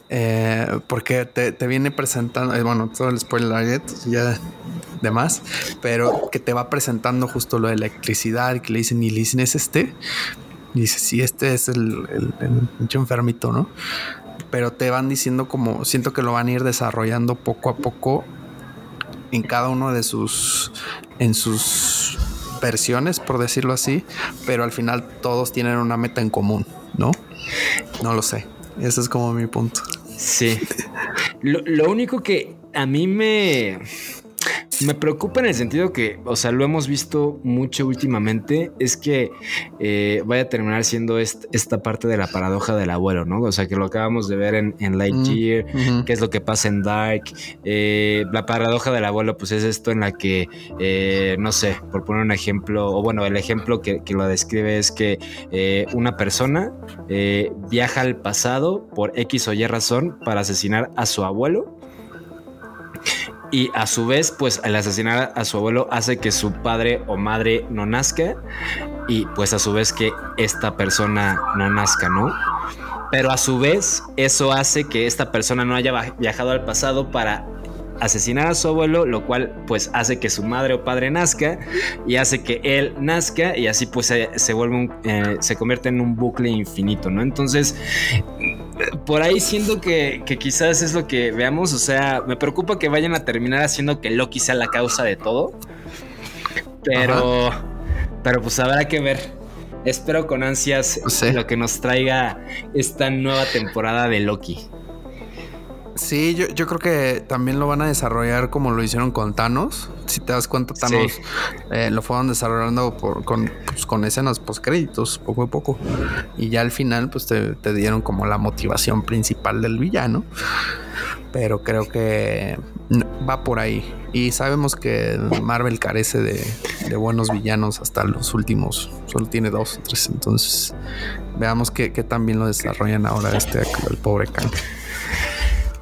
Eh, porque te, te viene presentando, eh, bueno, todo el spoiler ya de más, pero que te va presentando justo lo de electricidad, que le dicen, y le dicen, ¿es este? Y dice, sí, este es el, el, el pinche enfermito, ¿no? Pero te van diciendo como, siento que lo van a ir desarrollando poco a poco en cada uno de sus, en sus versiones, por decirlo así, pero al final todos tienen una meta en común, ¿no? No lo sé. Ese es como mi punto. Sí. Lo, lo único que a mí me, me preocupa en el sentido que, o sea, lo hemos visto mucho últimamente, es que eh, vaya a terminar siendo est- esta parte de la paradoja del abuelo, ¿no? O sea, que lo acabamos de ver en, en Lightyear, Ujú. qué es lo que pasa en Dark. Eh, la paradoja del abuelo, pues es esto en la que, eh, no sé, por poner un ejemplo, o bueno, el ejemplo que, que lo describe es que una persona viaja al pasado por X o Y razón para asesinar a su abuelo. Y a su vez, pues al asesinar a su abuelo hace que su padre o madre no nazca. Y pues a su vez que esta persona no nazca, ¿no? Pero a su vez, eso hace que esta persona no haya viajado al pasado para asesinar a su abuelo, lo cual pues hace que su madre o padre nazca y hace que él nazca y así pues se, se vuelve un, eh, se convierte en un bucle infinito, ¿no? Entonces, por ahí siento que, que quizás es lo que veamos, o sea, me preocupa que vayan a terminar haciendo que Loki sea la causa de todo, pero, pero pues habrá que ver. Espero con ansias lo que nos traiga esta nueva temporada de Loki. Sí, yo, yo creo que también lo van a desarrollar como lo hicieron con Thanos. Si te das cuenta, Thanos Sí. eh, lo fueron desarrollando por- con, pues, con escenas post créditos, poco a poco. Y ya al final, pues te, te dieron como la motivación principal del villano. Pero creo que va por ahí. Y sabemos que Marvel carece de, de buenos villanos hasta los últimos. Solo tiene dos o tres. Entonces, veamos que, que también lo desarrollan ahora este el pobre Kang.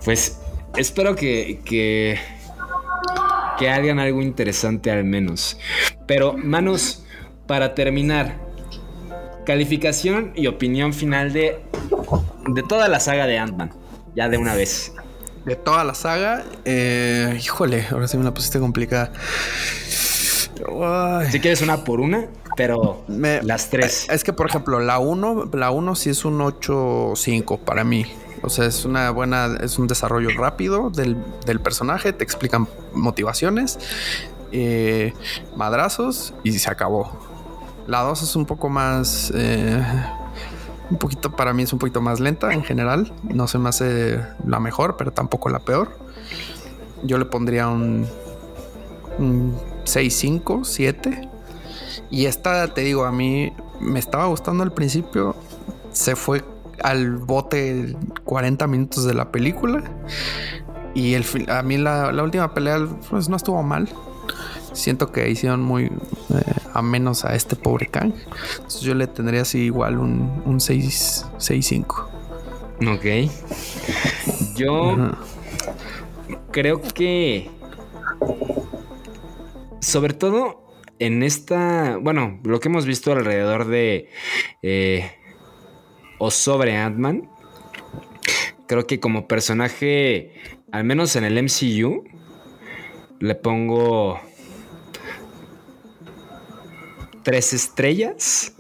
Pues espero que, que, que hagan algo interesante al menos. Pero, manos, para terminar, calificación y opinión final de, de toda la saga de Ant-Man. Ya de una vez. De toda la saga, eh, híjole, ahora sí me la pusiste complicada. Si quieres una por una, pero Me- las tres. Es que, por ejemplo, la 1, la 1 sí es un 8-5 para mí. O sea, es una buena, es un desarrollo rápido del, del personaje, te explican motivaciones, eh, madrazos y se acabó. La 2 es un poco más, eh, un poquito, para mí es un poquito más lenta en general. No se me hace la mejor, pero tampoco la peor. Yo le pondría un, un 6-5, 7. Y esta, te digo, a mí me estaba gustando al principio. Se fue al bote 40 minutos de la película. Y el, a mí la, la última pelea pues, no estuvo mal. Siento que hicieron muy eh, a menos a este pobre Kang. Entonces yo le tendría así igual un, un 6, 6-5. Ok. Yo creo que sobre todo en esta, bueno, lo que hemos visto alrededor de eh, o sobre Ant-Man, creo que como personaje, al menos en el MCU, le pongo tres estrellas.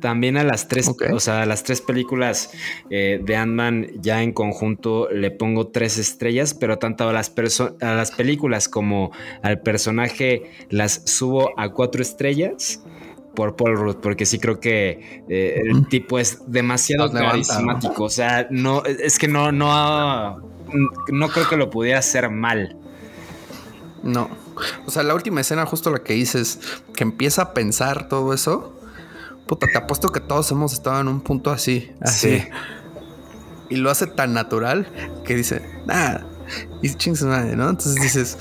También a las tres, o sea, a las tres películas eh, de Ant-Man ya en conjunto le pongo tres estrellas, pero tanto a las, a las películas como al personaje las subo a cuatro estrellas por Paul Rudd, porque sí creo que eh, el tipo es demasiado Los levanta, ¿no? carismático. O sea, no, es que no, no, no creo que lo pudiera hacer mal. No. O sea, la última escena, justo la que dices, que empieza a pensar todo eso. Puta, te apuesto que todos hemos estado en un punto así. Así. Sí. Y lo hace tan natural que dice, nada. Y ching su madre, ¿no? Entonces dices,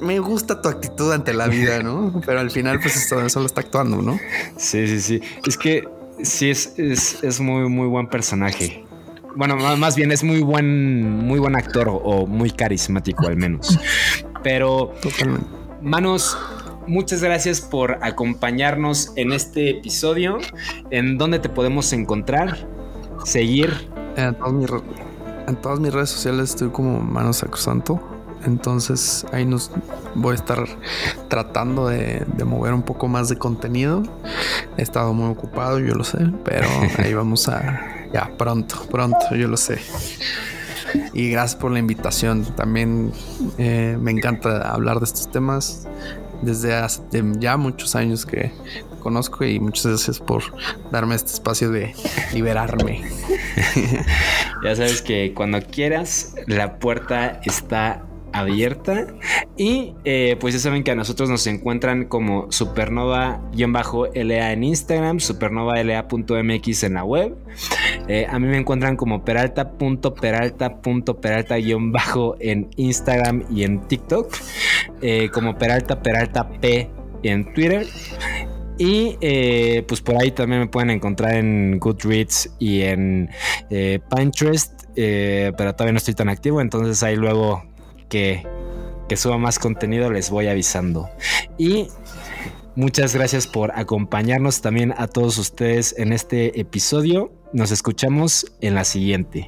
me gusta tu actitud ante la vida, ¿no? Pero al final, pues esto solo está actuando, ¿no? Sí, sí, sí. Es que sí es, es, es muy, muy buen personaje. Bueno, má- más bien es muy buen, muy buen actor o, muy carismático al menos. Pero, Totalmente. manos, muchas gracias por acompañarnos en este episodio. ¿En dónde te podemos encontrar? Seguir. En todas mis, en todas mis redes sociales estoy como Mano Sacrosanto. Entonces ahí nos voy a estar tratando de, de mover un poco más de contenido. He estado muy ocupado, yo lo sé, pero ahí vamos a ya pronto, pronto, yo lo sé. Y gracias por la invitación. También eh, me encanta hablar de estos temas desde hace ya muchos años que conozco y muchas gracias por darme este espacio de liberarme. Ya sabes que cuando quieras, la puerta está abierta. Y eh, pues ya saben que a nosotros nos encuentran como supernova-la en Instagram, supernova.la.mx en la web. Eh, a mí me encuentran como peralta.peralta.peralta-bajo en Instagram y en TikTok. eh, como Peralta Peralta P en Twitter. Y pues por ahí también me pueden encontrar en Goodreads y en Pinterest, pero todavía no estoy tan activo, entonces ahí luego que, suba más contenido les voy avisando. Y muchas gracias por acompañarnos también a todos ustedes en este episodio. Nos escuchamos en la siguiente.